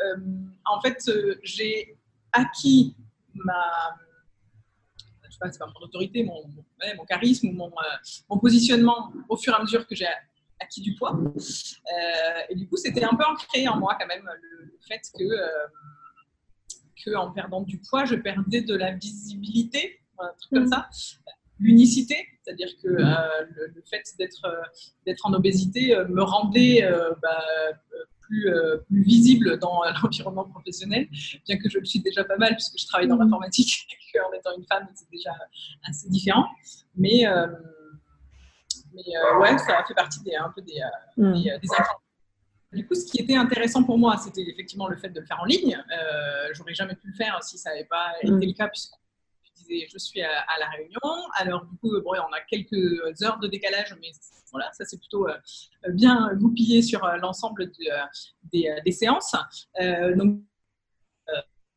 en fait, j'ai acquis ma, c'est pas mon autorité, mon, mon, charisme ou mon, euh, mon, positionnement au fur et à mesure que j'ai acquis du poids. Euh, et du coup, c'était un peu ancré en moi quand même le, fait que, euh, que en perdant du poids, je perdais de la visibilité, un truc comme ça l'unicité, c'est-à-dire que le, fait d'être d'être en obésité me rendait bah, euh, plus, visible dans l'environnement professionnel, bien que je le suis déjà pas mal puisque je travaille dans mm. l'informatique et qu'en étant une femme, c'est déjà assez différent. Mais, euh, mais euh, ouais, ça fait partie des, un peu des, mm. des, Du coup, ce qui était intéressant pour moi, c'était effectivement le fait de le faire en ligne. J'aurais jamais pu le faire si ça n'avait pas mm. été le cas, puisque je suis à, la Réunion. Alors, du coup, bon, on a quelques heures de décalage, mais voilà, ça c'est plutôt euh, bien goupillé sur euh, l'ensemble euh, des, séances. donc,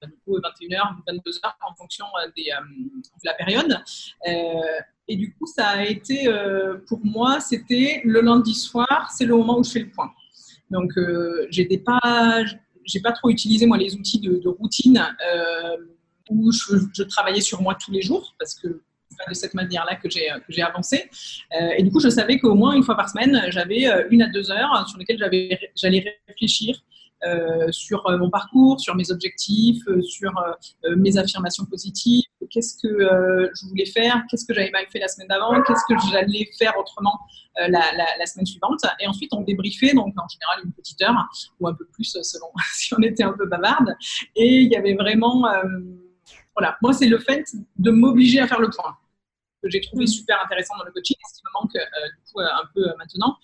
du coup, 21h, 22h en fonction des, de la période. et du coup, ça a été, pour moi, c'était le lundi soir, c'est le moment où je fais le point. Donc, j'étais pas, j'ai pas trop utilisé moi les outils de, de routine où je, travaillais sur moi tous les jours parce que c'est pas de cette manière-là que j'ai, avancé. Euh, et du coup, je savais qu'au moins une fois par semaine, j'avais euh, une à deux heures sur lesquelles j'allais réfléchir euh, sur mon parcours, sur mes objectifs, sur mes affirmations positives, qu'est-ce que je voulais faire, qu'est-ce que j'avais mal fait la semaine d'avant, qu'est-ce que j'allais faire autrement la, la, la, semaine suivante? Et ensuite, on débriefait, donc en général une petite heure ou un peu plus selon si on était un peu bavarde. Et il y avait vraiment voilà, moi, c'est le fait de m'obliger à faire le point. Que j'ai trouvé mm. super intéressant dans le coaching, ce qui me manque euh, du coup, un peu maintenant.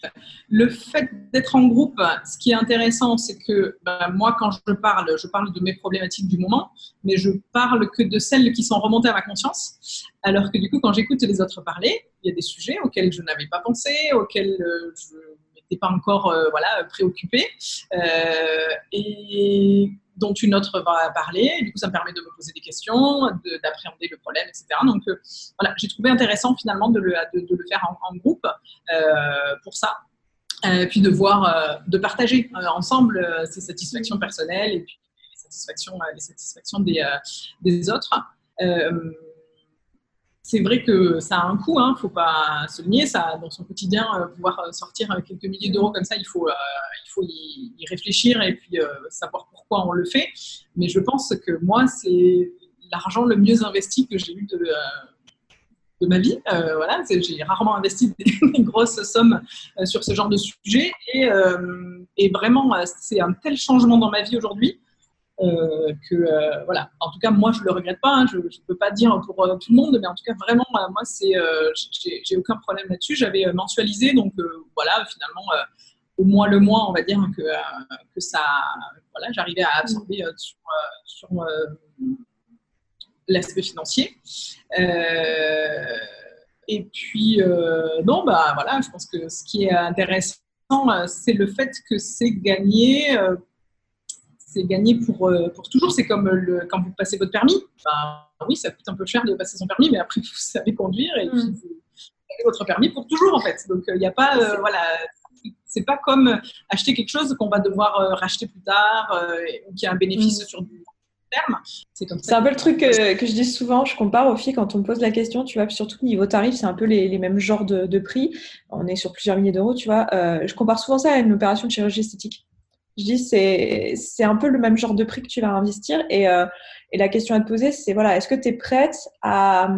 Le fait d'être en groupe, ce qui est intéressant, c'est que ben, moi, quand je parle, je parle de mes problématiques du moment, mais je parle que de celles qui sont remontées à ma conscience. Alors que du coup, quand j'écoute les autres parler, il y a des sujets auxquels je n'avais pas pensé, auxquels je pas encore voilà, préoccupée. et dont une autre va parler. du coup, ça me permet de me poser des questions, d'appréhender le problème, etc. Donc, euh, voilà, j'ai trouvé intéressant finalement de le, de, le faire en, groupe euh, pour ça. Euh, puis de voir, de partager ensemble ses satisfactions personnelles et puis les satisfactions, les satisfactions des, des autres c'est vrai que ça a un coût, il hein, faut pas se le nier. Dans son quotidien, euh, pouvoir euh, sortir quelques milliers d'euros comme ça, il faut, euh, il faut y, réfléchir et puis savoir pourquoi on le fait. Mais je pense que moi, c'est l'argent le mieux investi que j'ai eu de, ma vie. voilà, j'ai rarement investi des, grosses sommes sur ce genre de sujet et, et vraiment, c'est un tel changement dans ma vie aujourd'hui euh, que euh, voilà. En tout cas, moi, je le regrette pas. Hein. je ne peux pas dire pour euh, tout le monde, mais en tout cas, vraiment, moi, c'est, j'ai aucun problème là-dessus. J'avais mensualisé, donc voilà, finalement, au moins le mois, on va dire que, que ça, voilà, j'arrivais à absorber sur, sur l'aspect financier. et puis, non, bah voilà, je pense que ce qui est intéressant, c'est le fait que c'est gagné c'est gagné pour, euh, pour toujours. C'est comme le, quand vous passez votre permis. Ben, oui, ça coûte un peu cher de passer son permis, mais après, vous savez conduire et puis mm. vous avez votre permis pour toujours, en fait. Donc, il euh, n'y a pas. Euh, voilà. C'est pas comme acheter quelque chose qu'on va devoir racheter plus tard ou qui a un bénéfice mm. sur du terme. C'est un peu le truc que, que, je dis souvent. Je compare aux filles quand on me pose la question, tu vois, surtout niveau tarif, c'est un peu les, les, mêmes genres de, de, prix. On est sur plusieurs milliers d'euros, tu vois. je compare souvent ça à une opération de chirurgie esthétique. Je dis, c'est, c'est un peu le même genre de prix que tu vas investir. Et, euh, et la question à te poser, c'est voilà, est-ce que tu es prête à,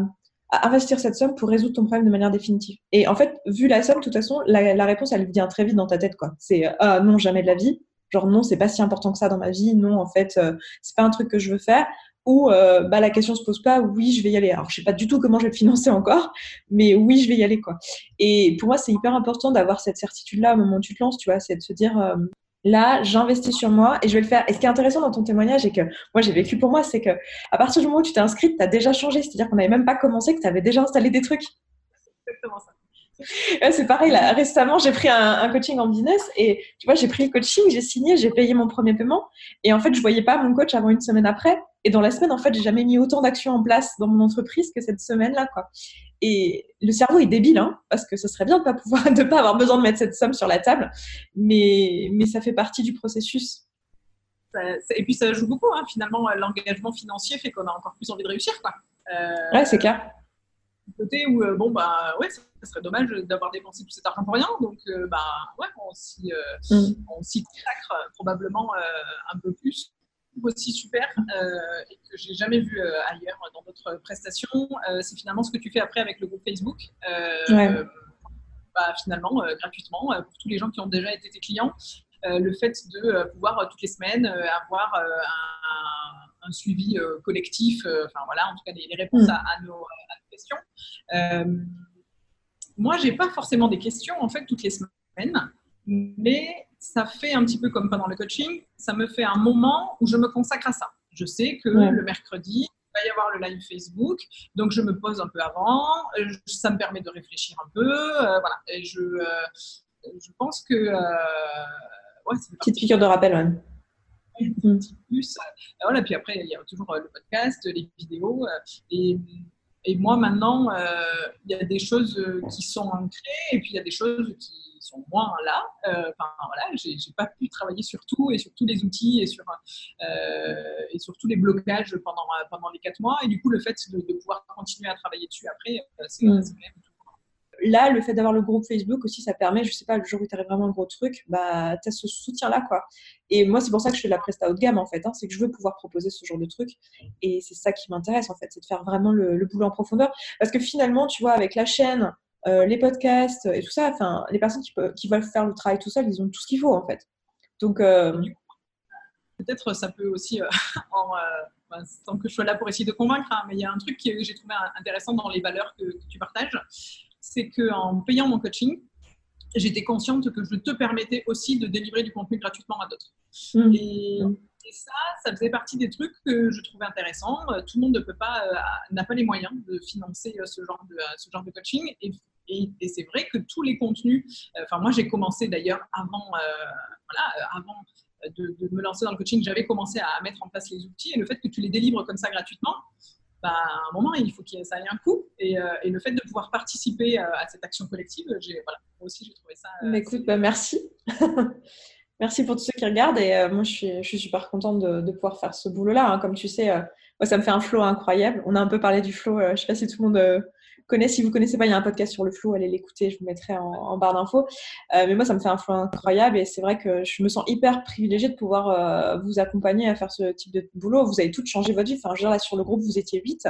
investir cette somme pour résoudre ton problème de manière définitive? Et en fait, vu la somme, de toute façon, la, réponse, elle vient très vite dans ta tête. quoi. C'est ah, non, jamais de la vie. Genre, non, c'est pas si important que ça dans ma vie. Non, en fait, euh, c'est pas un truc que je veux faire. Ou euh, bah, la question se pose pas, oui, je vais y aller. Alors, je sais pas du tout comment je vais le financer encore, mais oui, je vais y aller. quoi. Et pour moi, c'est hyper important d'avoir cette certitude-là au moment où tu te lances, tu vois, c'est de se dire, là, j'investis sur moi et je vais le faire. Et ce qui est intéressant dans ton témoignage et que moi j'ai vécu pour moi, c'est que à partir du moment où tu t'es inscrite, tu as déjà changé. C'est-à-dire qu'on n'avait même pas commencé, que tu avais déjà installé des trucs. Exactement ça. c'est pareil, là, récemment, j'ai pris un, coaching en business et tu vois, j'ai pris le coaching, j'ai signé, j'ai payé mon premier paiement et en fait, je voyais pas mon coach avant une semaine après. Et dans la semaine, en fait, j'ai jamais mis autant d'actions en place dans mon entreprise que cette semaine-là, quoi. Et le cerveau est débile, hein, parce que ce serait bien de pas pouvoir, de pas avoir besoin de mettre cette somme sur la table, mais, mais ça fait partie du processus. et puis ça joue beaucoup, hein, finalement, l'engagement financier fait qu'on a encore plus envie de réussir, quoi. Euh, ouais, c'est clair. Côté où, euh, bon, bah, ouais, ça serait dommage d'avoir dépensé tout cet argent pour rien, donc, euh, bah, ouais, on s'y mm. consacre probablement un peu plus aussi super euh, et que j'ai jamais vu euh, ailleurs dans d'autres prestations, euh, c'est finalement ce que tu fais après avec le groupe Facebook. Bah, finalement, gratuitement, pour tous les gens qui ont déjà été tes clients, le fait de pouvoir toutes les semaines avoir un, suivi collectif, enfin voilà, en tout cas des, réponses mm. à, nos, questions. moi, j'ai pas forcément des questions en fait toutes les semaines, mais ça fait un petit peu comme pendant le coaching, ça me fait un moment où je me consacre à ça. Je sais que le mercredi, il va y avoir le live Facebook, donc je me pose un peu avant, euh, ça me permet de réfléchir un peu, euh, voilà. Et je, euh, je pense que ouais, c'est une petite piqûre de rappel, ouais. Un petit plus. voilà, puis après, il y a toujours le podcast, les vidéos. Et, et moi, maintenant, il y a des choses qui sont ancrées et puis il y a des choses qui sont moins là. Euh, enfin, voilà, j'ai pas pu travailler sur tout et sur tous les outils et sur, euh, et sur tous les blocages pendant, pendant les quatre mois. Et du coup, le fait de, pouvoir continuer à travailler dessus après, euh, c'est mm. quand même là, le fait d'avoir le groupe Facebook aussi, ça permet, je sais pas, le jour où tu vraiment un gros truc, bah, tu as ce soutien-là, quoi. Et moi, c'est pour ça que je fais de la presta haut de gamme, en fait. Hein, c'est que je veux pouvoir proposer ce genre de truc. Et c'est ça qui m'intéresse, en fait, c'est de faire vraiment le, le, boulot en profondeur. Parce que finalement, tu vois, avec la chaîne, euh, les podcasts et tout ça, enfin, les personnes qui, qui, veulent faire le travail tout seul, ils ont tout ce qu'il faut en fait. Donc, euh, peut-être ça peut aussi, sans que je sois là pour essayer de convaincre, hein, mais il y a un truc que j'ai trouvé intéressant dans les valeurs que, tu partages, c'est qu'en payant mon coaching, j'étais consciente que je te permettais aussi de délivrer du contenu gratuitement à d'autres. Mmh. Et, ça, ça faisait partie des trucs que je trouvais intéressants. Tout le monde ne peut pas, n'a pas les moyens de financer ce genre de, ce genre de coaching. Et et, c'est vrai que tous les contenus, euh, enfin moi j'ai commencé d'ailleurs avant, euh, voilà, euh, avant de, me lancer dans le coaching, j'avais commencé à mettre en place les outils et le fait que tu les délivres comme ça gratuitement, bah, à un moment, il faut que ça ait un coût. Et, le fait de pouvoir participer à cette action collective, voilà, moi aussi, j'ai trouvé ça. Écoute, bah, merci. merci pour tous ceux qui regardent. Et moi, je suis, je suis, super contente de, pouvoir faire ce boulot-là. Hein. Comme tu sais, moi, ça me fait un flow incroyable. On a un peu parlé du flow. je ne sais pas si tout le monde si vous connaissez pas, il y a un podcast sur le flow, allez l'écouter, je vous mettrai en, barre d'infos. Euh, mais moi, ça me fait un flow incroyable et c'est vrai que je me sens hyper privilégiée de pouvoir euh, vous accompagner à faire ce type de boulot. Vous avez toutes changé votre vie. Enfin, je veux dire, là, sur le groupe, vous étiez 8.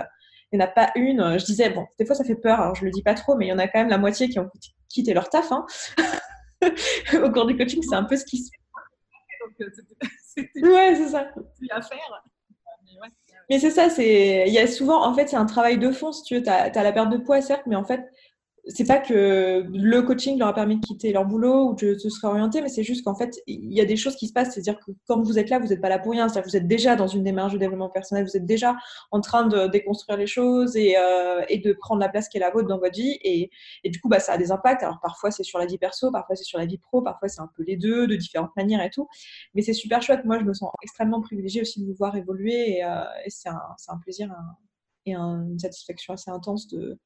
Il n'y en a pas une. Je disais, bon, des fois, ça fait peur, alors je le dis pas trop, mais il y en a quand même la moitié qui ont quitté leur taf. Hein. Au cours du coaching, c'est un peu ce qui se fait. Ouais, c'est ça. à faire. Mais c'est ça, c'est il y a souvent, en fait, c'est un travail de fond, si tu veux. Tu as, as, la perte de poids, certes, mais en fait, c'est pas que le coaching leur a permis de quitter leur boulot ou de se serait orienté, mais c'est juste qu'en fait, il y a des choses qui se passent. C'est-à-dire que quand vous êtes là, vous n'êtes pas là pour rien. C'est-à-dire que vous êtes déjà dans une démarche de développement personnel, vous êtes déjà en train de déconstruire les choses et, euh, de prendre la place qui est la vôtre dans votre vie. Et, du coup, bah, ça a des impacts. Alors parfois, c'est sur la vie perso, parfois, c'est sur la vie pro, parfois, c'est un peu les deux, de différentes manières et tout. Mais c'est super chouette. Moi, je me sens extrêmement privilégiée aussi de vous voir évoluer et, euh, c'est un, plaisir et une satisfaction assez intense de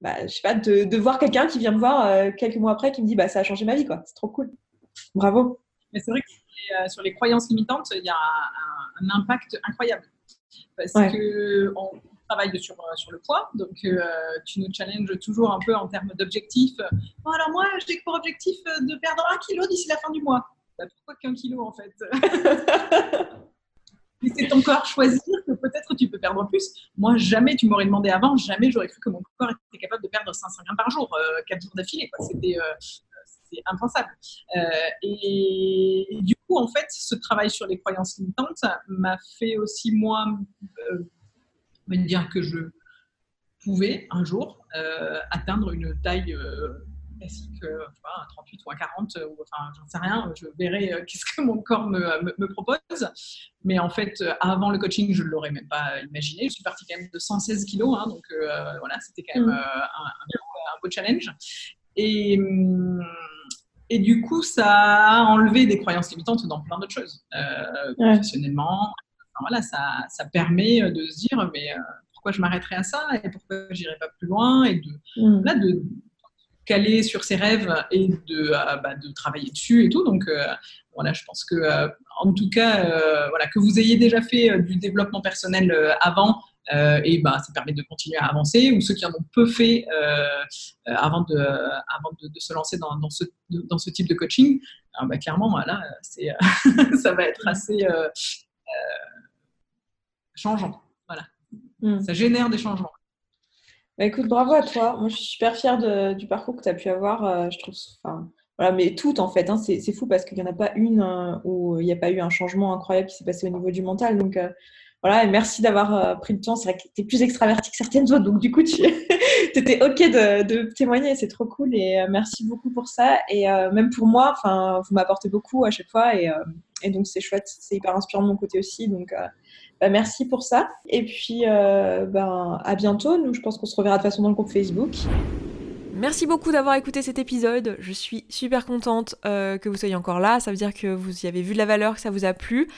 bah, je sais pas, de, de voir quelqu'un qui vient me voir euh, quelques mois après qui me dit bah, ça a changé ma vie, quoi. C'est trop cool. Bravo. Mais c'est vrai que euh, sur les croyances limitantes, il y a un, impact incroyable. Parce que on travaille sur, euh, sur le poids, donc tu nous challenges toujours un peu en termes d'objectifs. Bon, alors moi, j'ai pour objectif de perdre un kilo d'ici la fin du mois. Bah, pourquoi qu'un kilo en fait? c'est ton corps choisir que peut-être tu peux perdre plus. Moi, jamais tu m'aurais demandé avant, jamais j'aurais cru que mon corps était capable de perdre 500 grammes par jour, euh, 4 jours d'affilée. C'était euh, impensable. Euh, et, du coup, en fait, ce travail sur les croyances limitantes m'a fait aussi, moi, euh, me dire que je pouvais un jour atteindre une taille classique, euh, un 38 ou un 40, ou enfin, j'en sais rien, je verrai euh, qu'est-ce que mon corps me, me, propose. Mais en fait, euh, avant le coaching, je ne l'aurais même pas imaginé. Je suis partie quand même de 116 kilos, hein, donc voilà, c'était quand même mm. un, beau challenge. Et, hum, et du coup, ça a enlevé des croyances limitantes dans plein d'autres choses, professionnellement. voilà, ça, ça, permet de se dire, mais pourquoi je m'arrêterai à ça et pourquoi j'irai pas plus loin et de, mm. là, de, caler sur ses rêves et de, euh, bah, de travailler dessus et tout. Donc euh, voilà, je pense que euh, en tout cas, voilà, que vous ayez déjà fait du développement personnel avant. et bah, ça permet de continuer à avancer, ou ceux qui en ont peu fait avant, de, avant de, se lancer dans, dans, ce, dans ce type de coaching, bah, clairement, ça va être assez changeant. Voilà. Hmm. Ça génère des changements. Bah, écoute, bravo à toi. Moi, je suis super fière du parcours que tu as pu avoir. Euh, je trouve, enfin, voilà, mais toutes en fait. Hein, c'est fou parce qu'il n'y en a pas une hein, où il n'y a pas eu un changement incroyable qui s'est passé au niveau du mental. Donc euh, voilà, merci d'avoir euh, pris le temps. C'est vrai que tu es plus extraverti que certaines autres, donc du coup, tu étais OK de, témoigner. C'est trop cool et merci beaucoup pour ça. Et même pour moi, vous m'apportez beaucoup à chaque fois et donc c'est chouette. C'est hyper inspirant de mon côté aussi. Donc bah, merci pour ça. Et puis, euh, ben, à bientôt. Nous, je pense qu'on se reverra de toute façon dans le groupe Facebook. Merci beaucoup d'avoir écouté cet épisode. Je suis super contente euh, que vous soyez encore là. Ça veut dire que vous y avez vu de la valeur, que ça vous a plu.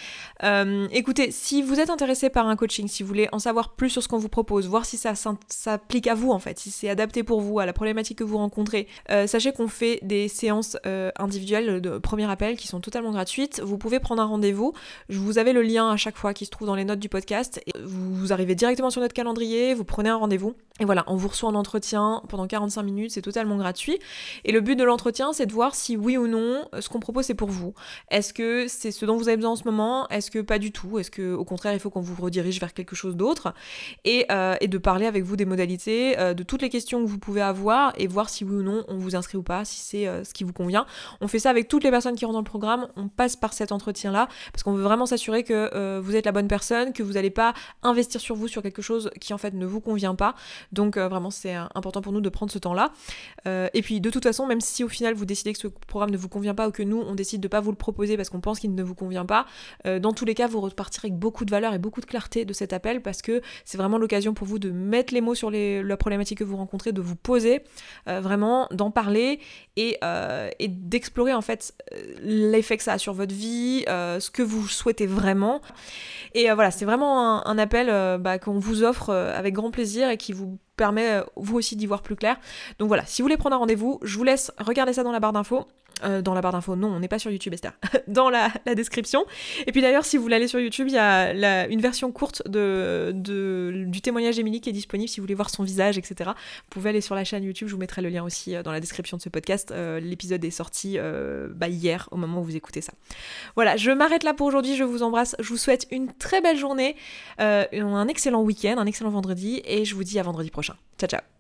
Euh, écoutez, si vous êtes intéressé par un coaching, si vous voulez en savoir plus sur ce qu'on vous propose, voir si ça s'applique à vous en fait, si c'est adapté pour vous, à la problématique que vous rencontrez, euh, sachez qu'on fait des séances individuelles de premier appel qui sont totalement gratuites. Vous pouvez prendre un rendez-vous. Je vous avez le lien à chaque fois qui se trouve dans les notes du podcast. Et vous arrivez directement sur notre calendrier, vous prenez un rendez-vous. Et voilà, on vous reçoit en entretien pendant 45 minutes c'est totalement gratuit. Et le but de l'entretien, c'est de voir si oui ou non, ce qu'on propose, c'est pour vous. Est-ce que c'est ce dont vous avez besoin en ce moment? Est-ce que pas du tout? Est-ce que au contraire, il faut qu'on vous redirige vers quelque chose d'autre? Et, euh, et, de parler avec vous des modalités, euh, de toutes les questions que vous pouvez avoir et voir si oui ou non on vous inscrit ou pas, si c'est ce qui vous convient. On fait ça avec toutes les personnes qui rentrent dans le programme. On passe par cet entretien-là parce qu'on veut vraiment s'assurer que vous êtes la bonne personne, que vous n'allez pas investir sur vous sur quelque chose qui en fait ne vous convient pas. Donc vraiment, c'est important pour nous de prendre ce temps-là. Et puis de toute façon, même si au final vous décidez que ce programme ne vous convient pas ou que nous on décide de pas vous le proposer parce qu'on pense qu'il ne vous convient pas, euh, dans tous les cas vous repartirez avec beaucoup de valeur et beaucoup de clarté de cet appel parce que c'est vraiment l'occasion pour vous de mettre les mots sur les, la problématique que vous rencontrez, de vous poser, euh, vraiment d'en parler et, euh, et d'explorer en fait l'effet que ça a sur votre vie, ce que vous souhaitez vraiment. Et voilà, c'est vraiment un, appel bah, qu'on vous offre avec grand plaisir et qui vous permet vous aussi d'y voir plus clair. Donc voilà, si vous voulez prendre un rendez-vous, je vous laisse regarder ça dans la barre d'infos. Euh, dans la barre d'infos, non, on n'est pas sur YouTube, Esther, dans la, description. Et puis d'ailleurs, si vous aller sur YouTube, il y a une version courte de, du témoignage d'Emilie qui est disponible si vous voulez voir son visage, etc. Vous pouvez aller sur la chaîne YouTube, je vous mettrai le lien aussi euh, dans la description de ce podcast. Euh, l'épisode est sorti bah, hier, au moment où vous écoutez ça. Voilà, je m'arrête là pour aujourd'hui, je vous embrasse, je vous souhaite une très belle journée, un excellent week-end, un excellent vendredi, et je vous dis à vendredi prochain. Ciao, ciao